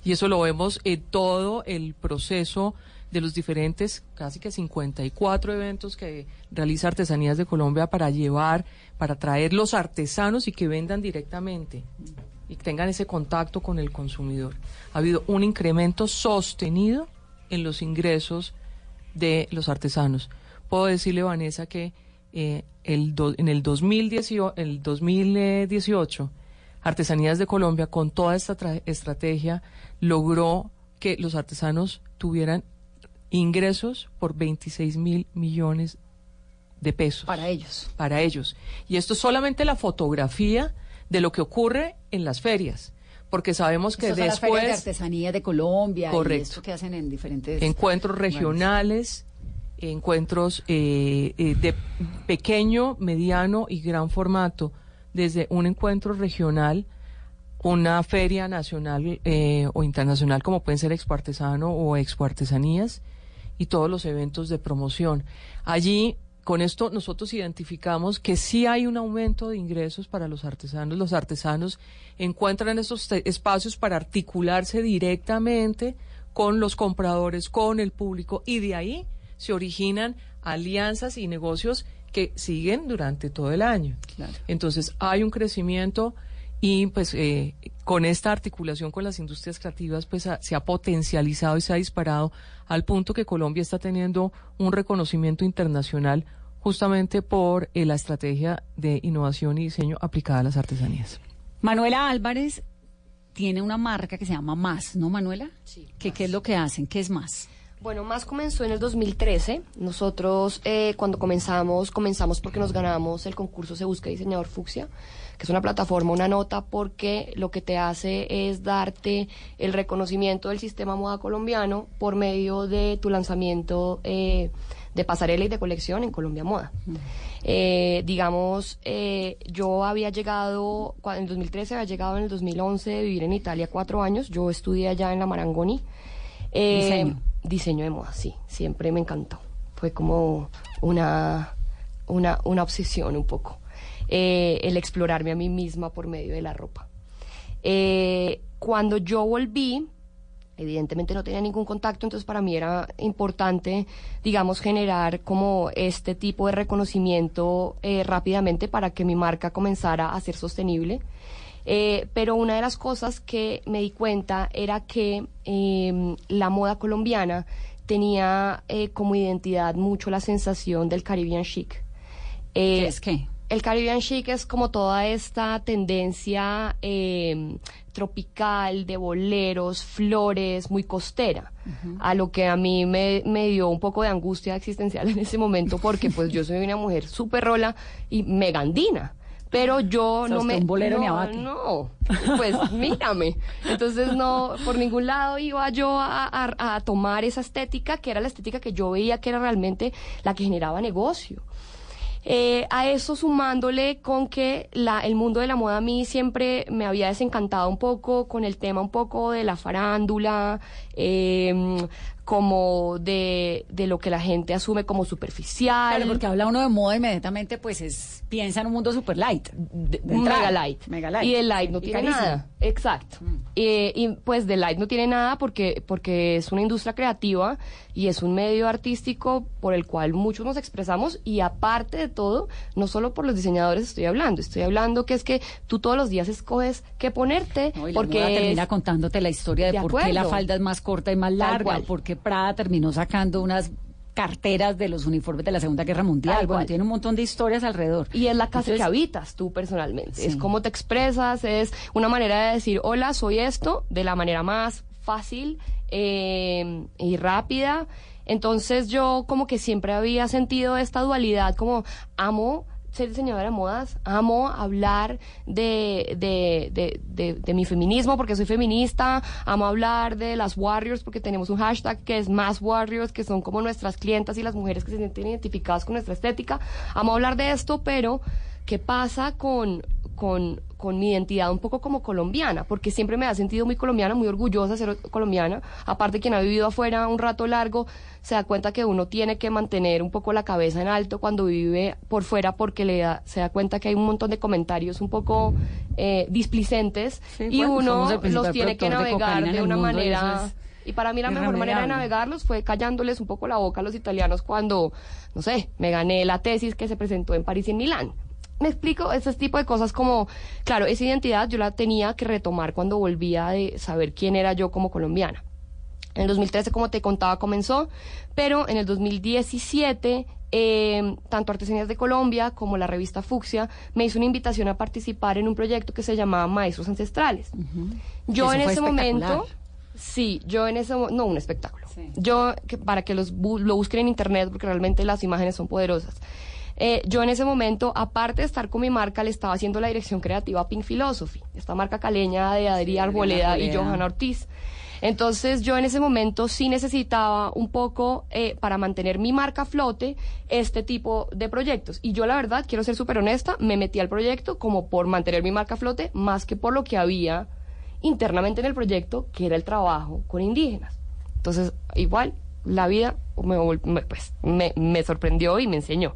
Y eso lo vemos en todo el proceso de los diferentes, casi que 54 eventos que realiza Artesanías de Colombia para llevar, para traer los artesanos y que vendan directamente y tengan ese contacto con el consumidor. Ha habido un incremento sostenido en los ingresos de los artesanos. Puedo decirle, Vanessa, que eh, el do- en el 2018, el 2018, Artesanías de Colombia, con toda esta tra- estrategia, logró que los artesanos tuvieran ingresos por 26 mil millones de pesos. Para ellos. Para ellos. Y esto es solamente la fotografía de lo que ocurre en las ferias. Porque sabemos que son las ferias de después artesanía de Colombia y Correcto. esto que hacen en diferentes encuentros regionales, encuentros eh, eh, de pequeño, mediano y gran formato, desde un encuentro regional una feria nacional eh, o internacional como pueden ser Expo Artesano o Expo Artesanías y todos los eventos de promoción. Allí, con esto, nosotros identificamos que sí hay un aumento de ingresos para los artesanos. Los artesanos encuentran esos te- espacios para articularse directamente con los compradores, con el público y de ahí se originan alianzas y negocios que siguen durante todo el año. Entonces hay un crecimiento y pues eh, con esta articulación con las industrias creativas pues ha- se ha potencializado y se ha disparado al punto que Colombia está teniendo un reconocimiento internacional justamente por eh, la estrategia de innovación y diseño aplicada a las artesanías. Manuela Álvarez tiene una marca que se llama Más, ¿no, Manuela? Sí. ¿Qué, ¿Qué es lo que hacen? ¿Qué es Más? Bueno, más comenzó en el 2013. Nosotros eh, cuando comenzamos, comenzamos porque nos ganamos el concurso Se Busca Diseñador Fucsia, que es una plataforma, una nota, porque lo que te hace es darte el reconocimiento del sistema moda colombiano por medio de tu lanzamiento eh, de pasarela y de colección en Colombia Moda. Eh, digamos, eh, yo había llegado, en el 2013 había llegado en el 2011 de vivir en Italia cuatro años. Yo estudié allá en la Marangoni. Eh, Diseño. Diseño de moda, sí, siempre me encantó. Fue como una, una, una obsesión un poco. Eh, el explorarme a mí misma por medio de la ropa. Eh, cuando yo volví, evidentemente no tenía ningún contacto, entonces para mí era importante, digamos, generar como este tipo de reconocimiento eh, rápidamente para que mi marca comenzara a ser sostenible. Eh, pero una de las cosas que me di cuenta era que eh, la moda colombiana tenía eh, como identidad mucho la sensación del Caribbean chic. ¿Qué es qué? El Caribbean chic es como toda esta tendencia eh, tropical de boleros, flores, muy costera, a lo que a mí me, me dio un poco de angustia existencial en ese momento porque pues yo soy una mujer súper rola y mega andina. Pero yo no me... un bolero no, ni abate. No, pues mírame. Entonces no, por ningún lado iba yo a, a- a tomar esa estética, que era la estética que yo veía que era realmente la que generaba negocio. Eh, a eso sumándole con que la, el mundo de la moda a mí siempre me había desencantado un poco con el tema un poco de la farándula, eh, como de, de lo que la gente asume como superficial. Claro, porque habla uno de moda inmediatamente, pues es piensa en un mundo super light. de. Mega light. Mega light. Y el light no Y tiene carísimo. nada. Exacto. Eh, y pues de light no tiene nada porque, porque es una industria creativa y es un medio artístico por el cual muchos nos expresamos y aparte de todo, no solo por los diseñadores estoy hablando, estoy hablando que es que tú todos los días escoges qué ponerte No, y la porque moda termina contándote la historia de, De por qué la acuerdo. falda es más corta y más larga, cual. Prada terminó sacando unas carteras de los uniformes de la Segunda Guerra Mundial. Bueno, cual. tiene un montón de historias alrededor. Y es la casa Entonces, que habitas tú personalmente. Sí. Es cómo te expresas, es una manera de decir, hola, soy esto, de la manera más fácil eh, y rápida. Entonces yo como que siempre había sentido esta dualidad, como amo ser diseñadora de modas, amo hablar de, de, de, de, de mi feminismo porque soy feminista, amo hablar de las warriors porque tenemos un hashtag que es más warriors, que son como nuestras clientas y las mujeres que se sienten identificadas con nuestra estética, amo hablar de esto, pero ¿qué pasa con, con, con mi identidad un poco como colombiana? Porque siempre me ha sentido muy colombiana, muy orgullosa de ser colombiana, aparte quien ha vivido afuera un rato largo, se da cuenta que uno tiene que mantener un poco la cabeza en alto cuando vive por fuera porque le da, se da cuenta que hay un montón de comentarios un poco eh, displicentes y bueno, uno los tiene que de navegar de una manera... Y para mí la mejor manera de navegarlos fue callándoles un poco la boca a los italianos cuando, no sé, me gané la tesis que se presentó en París y en Milán. Me explico, ese tipo de cosas como, claro, esa identidad yo la tenía que retomar cuando volvía de saber quién era yo como colombiana. En el 2013, como te contaba, comenzó, pero en el 2017, eh, tanto Artesanías de Colombia como la revista Fucsia me hizo una invitación a participar en un proyecto que se llamaba Maestros Ancestrales. Yo Eso en ese momento, sí, yo en ese mo- no, un espectáculo. Yo, que- para que los lo busquen en internet, porque realmente las imágenes son poderosas. Eh, yo en ese momento, aparte de estar con mi marca, le estaba haciendo la dirección creativa a Pink Philosophy, esta marca caleña de Adri Arboleda y. Johanna Ortiz. Entonces yo en ese momento sí necesitaba un poco eh, para mantener mi marca a flote este tipo de proyectos. Y yo la verdad, quiero ser súper honesta, me metí al proyecto como por mantener mi marca a flote más que por lo que había internamente en el proyecto, que era el trabajo con indígenas. Entonces, igual, la vida me- pues, me, me sorprendió y me enseñó.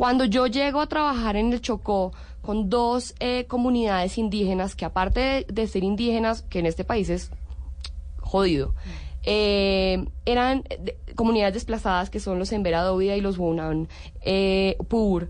Cuando yo llego a trabajar en el Chocó con dos eh, comunidades indígenas, que aparte de, ser indígenas, que en este país es jodido, eh, eran eh, de- comunidades desplazadas que son los Embera Dovida y los Wunan eh, Pur,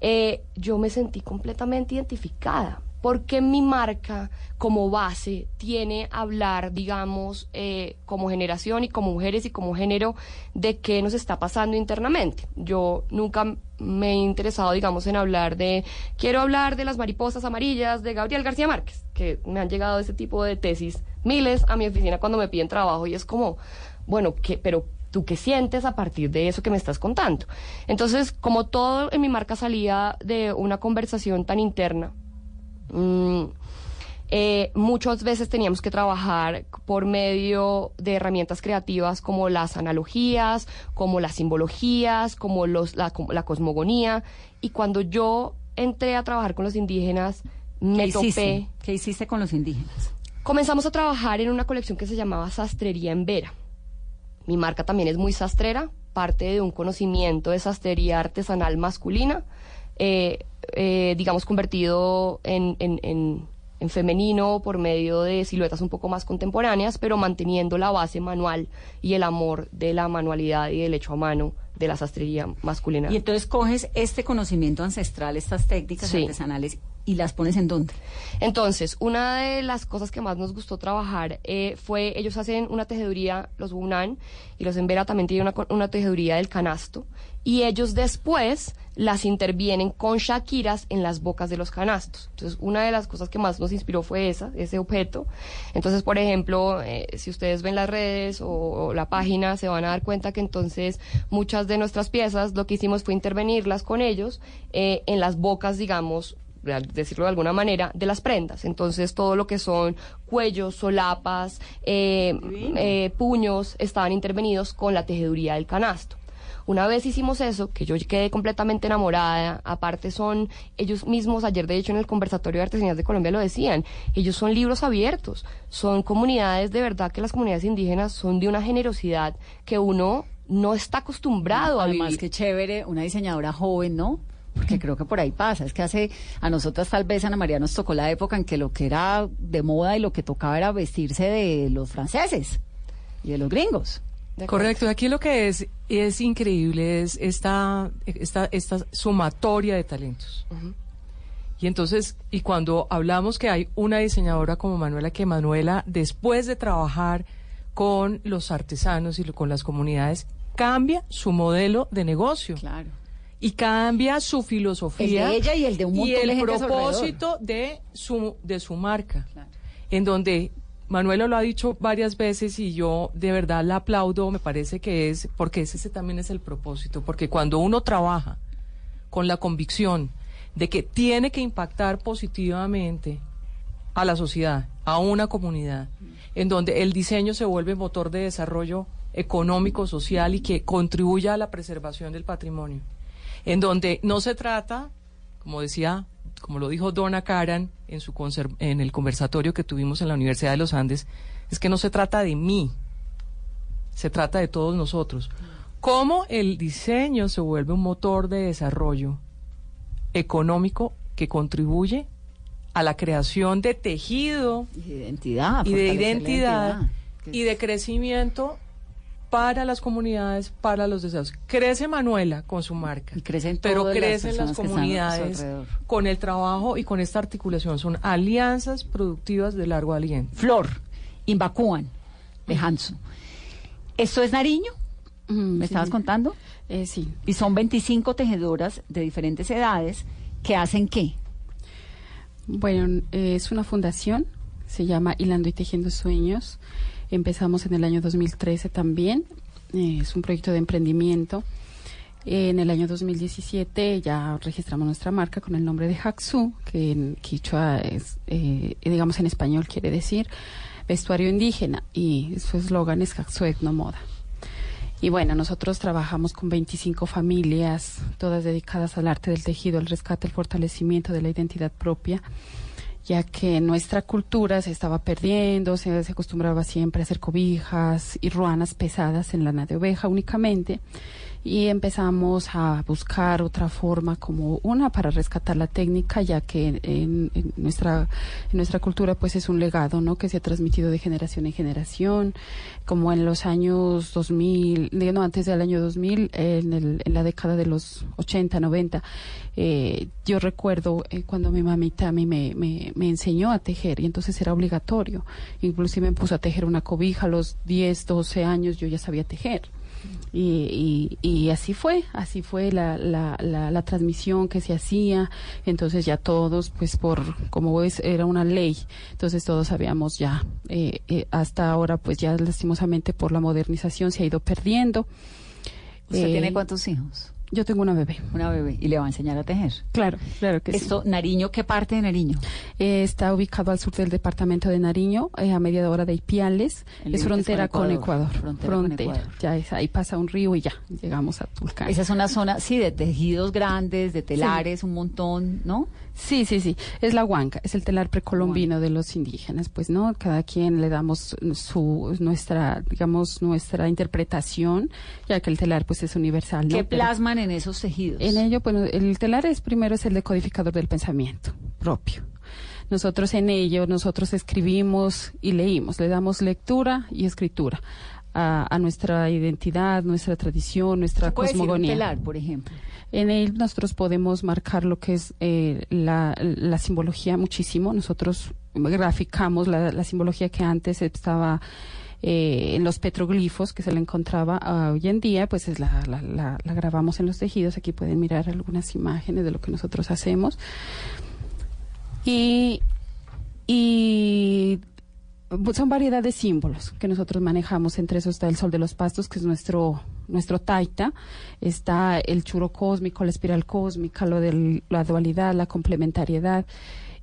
eh, yo me sentí completamente identificada. Porque mi marca como base tiene hablar, digamos, eh, como generación y como mujeres y como género de qué nos está pasando internamente. Yo nunca me he interesado, digamos, en hablar de, quiero hablar de las mariposas amarillas de Gabriel García Márquez, que me han llegado ese tipo de tesis miles a mi oficina cuando me piden trabajo y es como, bueno, ¿qué, pero tú qué sientes a partir de eso que me estás contando. Entonces, como todo en mi marca salía de una conversación tan interna, mm, eh, muchas veces teníamos que trabajar por medio de herramientas creativas como las analogías, como las simbologías, como los, la, como la cosmogonía. Y cuando yo entré a trabajar con los indígenas, me ¿Qué topé. hiciste? ¿Qué hiciste con los indígenas? Comenzamos a trabajar en una colección que se llamaba Sastrería en Vera. Mi marca también es muy sastrera, parte de un conocimiento de sastrería artesanal masculina, eh, eh, digamos convertido en, en- en- en femenino por medio de siluetas un poco más contemporáneas, pero manteniendo la base manual y el amor de la manualidad y del hecho a mano de la sastrería masculina. Y entonces coges este conocimiento ancestral, estas técnicas Sí. artesanales, y las pones en dónde? Entonces, una de las cosas que más nos gustó trabajar eh, fue, ellos hacen una tejeduría, los Wunan, y los Embera también tienen una, una tejeduría del canasto, y ellos después las intervienen con shakiras en las bocas de los canastos. Entonces, una de las cosas que más nos inspiró fue esa, ese objeto. Entonces, por ejemplo, eh, si ustedes ven las redes o, la página, se van a dar cuenta que entonces muchas de nuestras piezas, lo que hicimos fue intervenirlas con ellos eh, en las bocas, digamos, decirlo de alguna manera, de las prendas. Entonces, todo lo que son cuellos, solapas, eh, eh, puños, estaban intervenidos con la tejeduría del canasto. Una vez hicimos eso, que yo quedé completamente enamorada, aparte son ellos mismos, ayer de hecho en el conversatorio de artesanías de Colombia lo decían, ellos son libros abiertos, son comunidades, de verdad que las comunidades indígenas son de una generosidad que uno no está acostumbrado a Además, vivir. qué chévere, una diseñadora joven, ¿no? Porque creo que por ahí pasa. Es que hace, a nosotras tal vez, Ana María, nos tocó la época en que lo que era de moda y lo que tocaba era vestirse de los franceses y de los gringos. Correcto, aquí lo que es es increíble es esta, esta, esta sumatoria de talentos. Y entonces, y cuando hablamos que hay una diseñadora como Manuela, que Manuela, después de trabajar con los artesanos y lo- con las comunidades, cambia su modelo de negocio. Claro. Y cambia su filosofía. El de ella y el de un y el propósito de su, de su marca. En donde Manuela lo ha dicho varias veces y yo de verdad la aplaudo, me parece que es, porque ese también es el propósito, porque cuando uno trabaja con la convicción de que tiene que impactar positivamente a la sociedad, a una comunidad, en donde el diseño se vuelve motor de desarrollo económico, social y que contribuya a la preservación del patrimonio, en donde no se trata, como decía, como lo dijo Donna Karan en, su en el conversatorio que tuvimos en la Universidad de los Andes, es que no se trata de mí, se trata de todos nosotros. Cómo el diseño se vuelve un motor de desarrollo económico que contribuye a la creación de tejido Y de identidad. y de fortalecer la identidad identidad. y de crecimiento para las comunidades, para los deseos. Crece Manuela con su marca, crecen pero las crecen las comunidades con el trabajo y con esta articulación. Son alianzas productivas de largo aliento. Flor, Imbacúan, de Hansu. ¿Esto es Nariño? ¿Me estabas contando? Eh, sí. Y son 25 tejedoras de diferentes edades que hacen qué? Bueno, eh, es una fundación, se llama Hilando y Tejiendo Sueños. Empezamos en el año 2013 también. eh, es un proyecto de emprendimiento. en el año 2017 ya registramos nuestra marca con el nombre de Haxu, que en quichua es, eh, digamos en español quiere decir vestuario indígena y su eslogan es no Moda. Y bueno, nosotros trabajamos con 25 familias, todas dedicadas al arte del tejido, al rescate, el fortalecimiento de la identidad propia ya que nuestra cultura se estaba perdiendo, se, acostumbraba siempre a hacer cobijas y ruanas pesadas en lana de oveja únicamente y empezamos a buscar otra forma como una para rescatar la técnica ya que en, nuestra en nuestra cultura pues es un legado no que se ha transmitido de generación en generación como en los años 2000 no antes del año 2000 en, el, en la década de los 80 90 eh, yo recuerdo eh, cuando mi mamita a mí me, me, me, enseñó a tejer y entonces era obligatorio. Inclusive me puso a tejer una cobija a los 10 12 años yo ya sabía tejer y, y, así fue, así fue la, la, la, transmisión que se hacía. Entonces ya todos, pues por, como ves, era una ley. Entonces todos sabíamos ya, eh, eh, hasta ahora, pues ya lastimosamente por la modernización se ha ido perdiendo. ¿Usted tiene eh, cuántos hijos? Yo tengo una bebé. Una bebé. ¿Y le va a enseñar a tejer? Claro, claro que Esto, Nariño, ¿qué parte de Nariño? Eh, está ubicado al sur del departamento de Nariño, eh, a media hora de Ipiales. es frontera con Ecuador. Frontera, Con Ecuador. Ya es, ahí pasa un río y ya llegamos a Tulcán. Esa es una zona, sí, de tejidos grandes, de telares, un montón, ¿no? Sí, sí, sí. Es la huanca, es el telar precolombino de los indígenas, pues, ¿no? Cada quien le damos su, nuestra, digamos, nuestra interpretación, ya que el telar, pues, es universal, ¿no? ¿Qué plasman en esos tejidos? En ello, bueno, el telar es primero es el decodificador del pensamiento propio. Nosotros en ello, nosotros escribimos y leímos, le damos lectura y escritura a, nuestra identidad, nuestra tradición, nuestra cosmogonía. telar, por ejemplo? En él nosotros podemos marcar lo que es eh, la, la, simbología muchísimo. Nosotros graficamos la, la simbología que antes estaba eh, en los petroglifos que se le encontraba uh, hoy en día, pues es la, la, la, la, grabamos en los tejidos. Aquí pueden mirar algunas imágenes de lo que nosotros hacemos. Y, y son variedad de símbolos que nosotros manejamos. Entre eso está el sol de los pastos, que es nuestro nuestro taita. Está el churo cósmico, la espiral cósmica, lo de la dualidad, la complementariedad.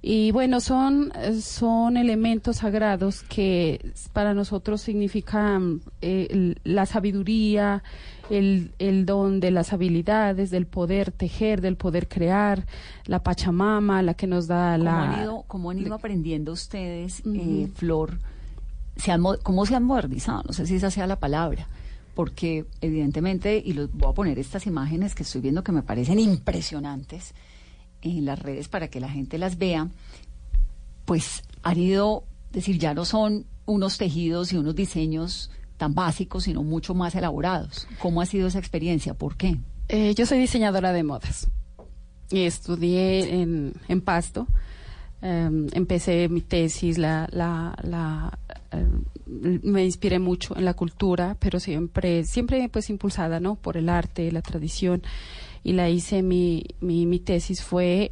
Y bueno, son, son elementos sagrados que para nosotros significan eh, la sabiduría, el, el, don de las habilidades, del poder tejer, del poder crear, la Pachamama, la que nos da la... Han ido, ¿Cómo han ido aprendiendo ustedes, eh, Flor? Se han, ¿Cómo se han modernizado? No sé si esa sea la palabra porque evidentemente, y los voy a poner estas imágenes que estoy viendo que me parecen impresionantes, en las redes para que la gente las vea, pues han ido, decir, ya no son unos tejidos y unos diseños tan básicos, sino mucho más elaborados. ¿Cómo ha sido esa experiencia? ¿Por qué? Eh, yo soy diseñadora de modas y estudié en, en Pasto. Em, empecé mi tesis, la, la, la em, me inspiré mucho en la cultura, pero siempre, siempre pues impulsada, ¿no? Por el arte, la tradición y la hice, mi, mi, mi tesis fue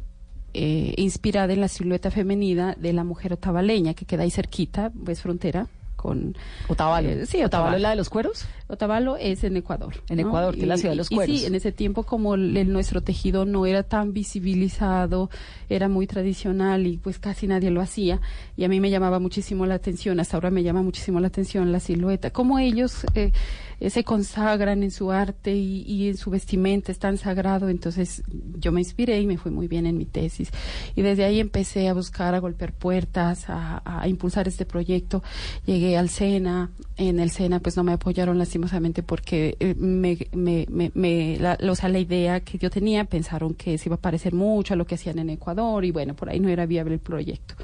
eh, inspirada en la silueta femenina de la mujer otavaleña que queda ahí cerquita, pues frontera con Otavalo. Eh, sí, Otavalo. es la de los cueros? Otavalo es en Ecuador. En Ecuador, que es la ciudad de los cueros. Y sí, en ese tiempo como el, nuestro tejido no era tan visibilizado, era muy tradicional y pues casi nadie lo hacía. Y a mí me llamaba muchísimo la atención, hasta ahora me llama muchísimo la atención la silueta. Cómo ellos... Eh, eh, se consagran en su arte y, en su vestimenta, es tan sagrado. Entonces yo me inspiré y me fue muy bien en mi tesis. Y desde ahí empecé a buscar, a golpear puertas, a, impulsar este proyecto. Llegué al SENA. En el SENA pues no me apoyaron lastimosamente porque eh, me, me, me, la, o sea, la idea que yo tenía pensaron que se iba a parecer mucho a lo que hacían en Ecuador y bueno, por ahí no era viable el proyecto.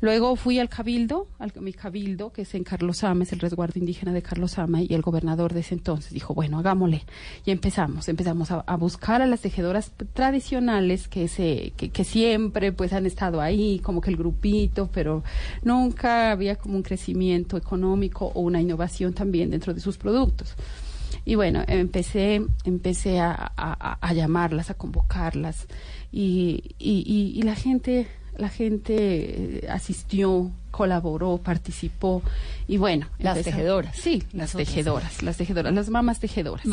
Luego fui al cabildo, al mi cabildo, que es en Carlos Ama, es el resguardo indígena de Carlos Ama, y el gobernador de ese entonces dijo, bueno, hagámosle. Y empezamos, empezamos a, buscar a las tejedoras tradicionales que, se, que, siempre pues han estado ahí, como que el grupito, pero nunca había como un crecimiento económico o una innovación también dentro de sus productos. Y bueno, empecé, empecé a, llamarlas, a convocarlas, y la gente la gente eh, asistió, colaboró, participó y bueno. Las tejedoras. Sí, las, tejedoras, las tejedoras, las mamás tejedoras.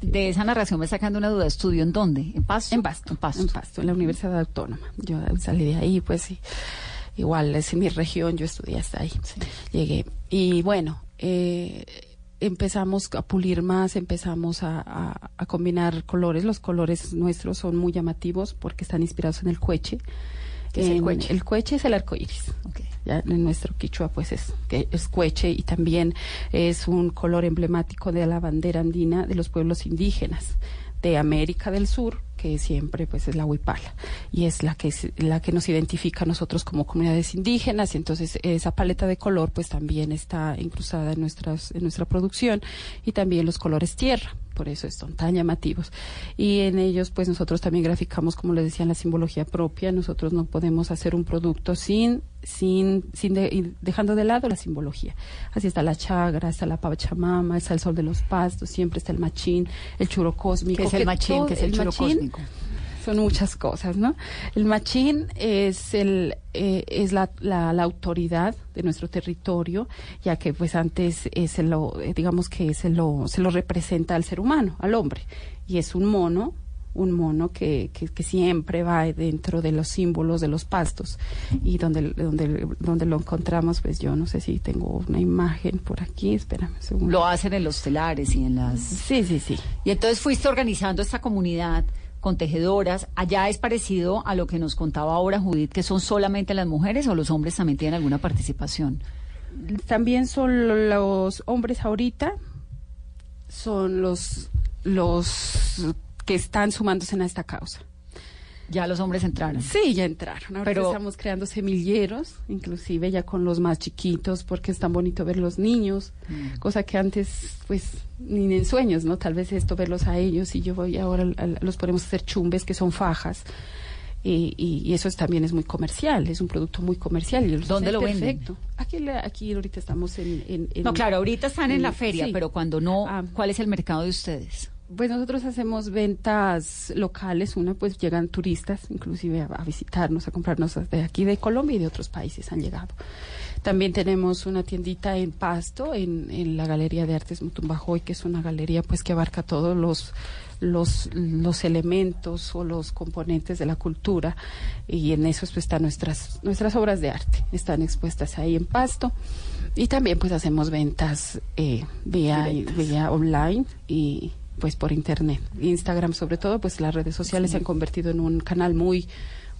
de esa narración me sacando una duda. ¿Estudió en dónde? ¿En Pasto? En Pasto. En Pasto, en, la Universidad Autónoma. Yo salí de ahí, pues sí. igual es en mi región, yo estudié hasta ahí, llegué. Y bueno, eh, empezamos a pulir más, empezamos a, a- a combinar colores. Los colores nuestros son muy llamativos porque están inspirados en el cueche. ¿Qué es el cueche? El cueche es el arco iris. Ya en nuestro quichua, pues es, es cueche y también es un color emblemático de la bandera andina de los pueblos indígenas de América del Sur, que siempre pues es la huipala y es la que es- la que nos identifica a nosotros como comunidades indígenas y entonces esa paleta de color pues también está incrustada en nuestras en nuestra producción y también los colores tierra por eso son tan llamativos y en ellos pues nosotros también graficamos como les decía la simbología propia nosotros no podemos hacer un producto sin sin sin de- dejando de lado la simbología así está la chagra está la pachamama está el sol de los pastos siempre está el machín el churo cósmico ¿Qué es el machín? ¿Qué es el churo machín cósmico? Son muchas cosas, ¿no? El machín es el eh, es la, la, la autoridad de nuestro territorio, ya que pues antes eh, se lo eh, digamos que se lo se lo representa al ser humano, al hombre, y es un mono un mono que, que, que siempre va dentro de los símbolos de los pastos y donde, donde, donde lo encontramos, pues yo no sé si tengo una imagen por aquí, espérame un segundo. Lo hacen en los telares y en las... Sí, sí, sí. Y entonces fuiste organizando esta comunidad con tejedoras. Allá es parecido a lo que nos contaba ahora Judith, que son solamente las mujeres o los hombres también tienen alguna participación. también son los hombres ahorita, son los, los que están sumándose a esta causa. Ya los hombres entraron. Sí, ya entraron. Ahora Pero- estamos creando semilleros, inclusive ya con los más chiquitos, porque es tan bonito ver los niños, Mm. cosa que antes, pues, ni en sueños, ¿no? Tal vez esto, verlos a ellos, y yo voy ahora, al- los podemos hacer chumbes, que son fajas, y, y- y eso es, también es muy comercial, es un producto muy comercial. Y ¿Dónde lo venden? perfecto. Aquí, le- aquí ahorita estamos en... en- en- No, claro, ahorita están en la feria, sí. pero cuando no, ¿cuál es el mercado de ustedes? Pues nosotros hacemos ventas locales, una pues llegan turistas inclusive a, a visitarnos, a comprarnos de aquí de Colombia y de otros países han llegado. También tenemos una tiendita en Pasto, en, en la Galería de Artes Mutumbajoy, que es una galería pues que abarca todos los los, los elementos o los componentes de la cultura y en eso pues están nuestras nuestras obras de arte están expuestas ahí en Pasto y también pues hacemos ventas eh, vía vía online y pues por internet Instagram sobre todo pues las redes sociales se han convertido en un canal muy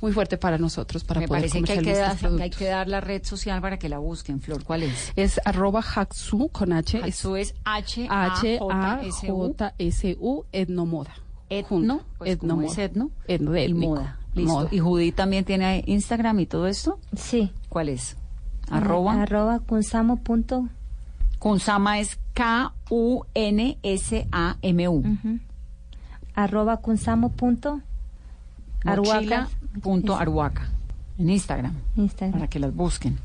muy fuerte para nosotros para Me poder parece que hay que, dar, estos que hay que dar la red social para que la busquen. Flor, ¿cuál es? es arroba Haxu con H. Haxu es H H-A-J-S-U, etnomoda. Etno, pues como es etno, Etno, y étnico. moda. Listo. Moda. ¿Y Judith también tiene Instagram y todo esto? Sí. ¿Cuál es? Arroba. Arroba kunsamo punto. Kunsama es K-U-N-S-A-M-U. Arroba punto. Arhuaca. punto Arhuaca. En Instagram. Instagram. Para que las busquen.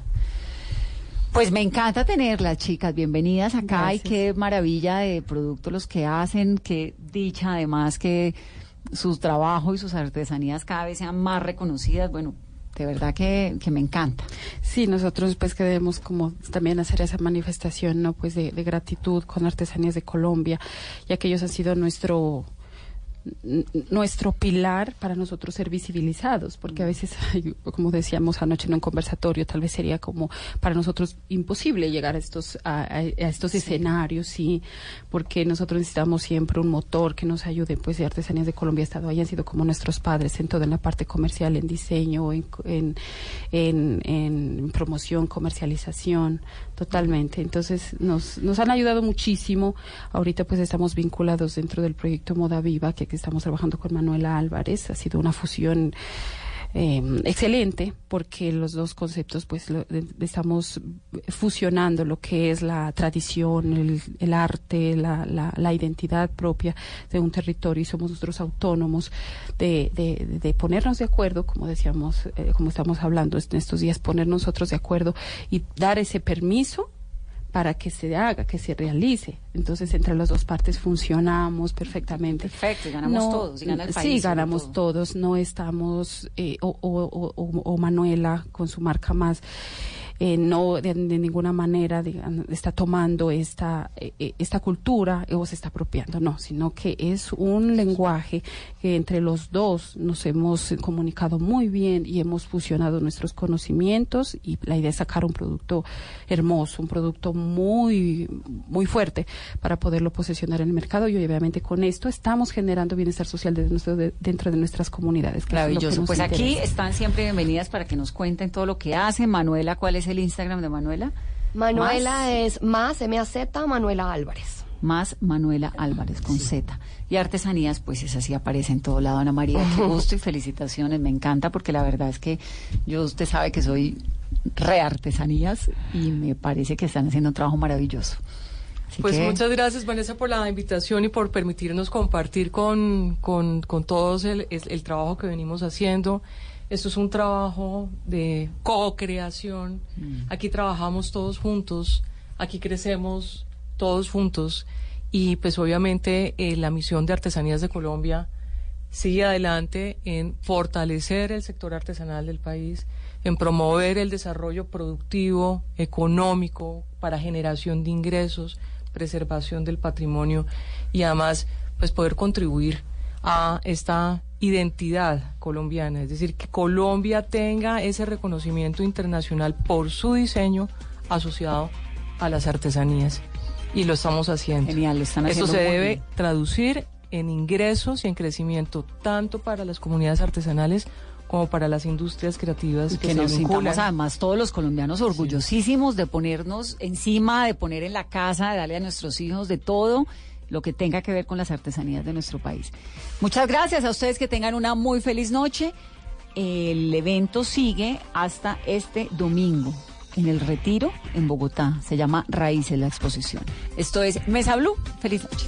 Pues me encanta tenerlas, chicas. Bienvenidas acá y qué maravilla de productos los que hacen. Qué dicha, además, que sus trabajos y sus artesanías cada vez sean más reconocidas. Bueno, de verdad que, que me encanta. Sí, nosotros pues queremos como también hacer esa manifestación, ¿no? Pues de, de gratitud con Artesanías de Colombia, ya que ellos han sido nuestro nuestro pilar para nosotros ser visibilizados, porque a veces, como decíamos anoche en un conversatorio, tal vez sería como para nosotros imposible llegar a estos a, estos escenarios, sí, porque nosotros necesitamos siempre un motor que nos ayude, pues, y Artesanías de Colombia ha estado ahí, han sido como nuestros padres en todo, en la parte comercial, en diseño, en, en, en, en promoción, comercialización, totalmente. Entonces, nos, nos han ayudado muchísimo. Ahorita, pues, estamos vinculados dentro del proyecto Moda Viva, que aquí estamos trabajando con Manuela Álvarez. Ha sido una fusión eh, excelente porque los dos conceptos pues lo- estamos fusionando lo que es la tradición, el, el arte, la, la, la identidad propia de un territorio y somos nosotros autónomos de, de, de ponernos de acuerdo, como decíamos, eh, como estamos hablando en estos días, poner nosotros de acuerdo y dar ese permiso para que se haga, que se realice. Entonces, entre las dos partes funcionamos perfectamente. Perfecto, y ganamos todos, y gana el país, Sí, ganamos todo. todos, no estamos, eh, o, o, o- o- o Manuela con su marca más. Eh, no de, de ninguna manera digan, está tomando esta, eh, eh, esta cultura o se está apropiando, no, sino que es un lenguaje que entre los dos nos hemos comunicado muy bien y hemos fusionado nuestros conocimientos y la idea es sacar un producto hermoso, un producto muy, muy fuerte para poderlo posesionar en el mercado y obviamente con esto estamos generando bienestar social de nuestro- de- dentro de nuestras comunidades. Maravilloso. Pues aquí están siempre bienvenidas para que nos cuenten todo lo que hacen. Manuela, ¿cuál es el Instagram de Manuela? Manuela Más, es más M-A-Z, Manuela Álvarez. más Manuela Álvarez con Z. Y artesanías, pues es así, aparece en todo lado. Ana María, qué gusto y felicitaciones. Me encanta porque la verdad es que yo, usted sabe que soy re artesanías y me parece que están haciendo un trabajo maravilloso. Así Pues que- muchas gracias Vanessa por la invitación y por permitirnos compartir con, con, con todos el, el- el trabajo que venimos haciendo. Esto es un trabajo de co-creación. Aquí trabajamos todos juntos, aquí crecemos todos juntos y pues obviamente eh, la misión de Artesanías de Colombia sigue adelante en fortalecer el sector artesanal del país, en promover el desarrollo productivo, económico, para generación de ingresos, preservación del patrimonio y además pues poder contribuir a esta identidad colombiana, es decir, que Colombia tenga ese reconocimiento internacional por su diseño asociado a las artesanías y lo estamos haciendo. Genial, lo están Esto haciendo se muy debe bien. traducir en ingresos y en crecimiento tanto para las comunidades artesanales como para las industrias creativas Y que, que se nos sintamos además todos los colombianos orgullosísimos de ponernos encima, de poner en la casa, de darle a nuestros hijos de todo lo que tenga que ver con las artesanías de nuestro país. Muchas gracias a ustedes que tengan una muy feliz noche. El evento sigue hasta este domingo en el Retiro en Bogotá. Se llama Raíces la exposición. Esto es Mesa Blue. Feliz noche.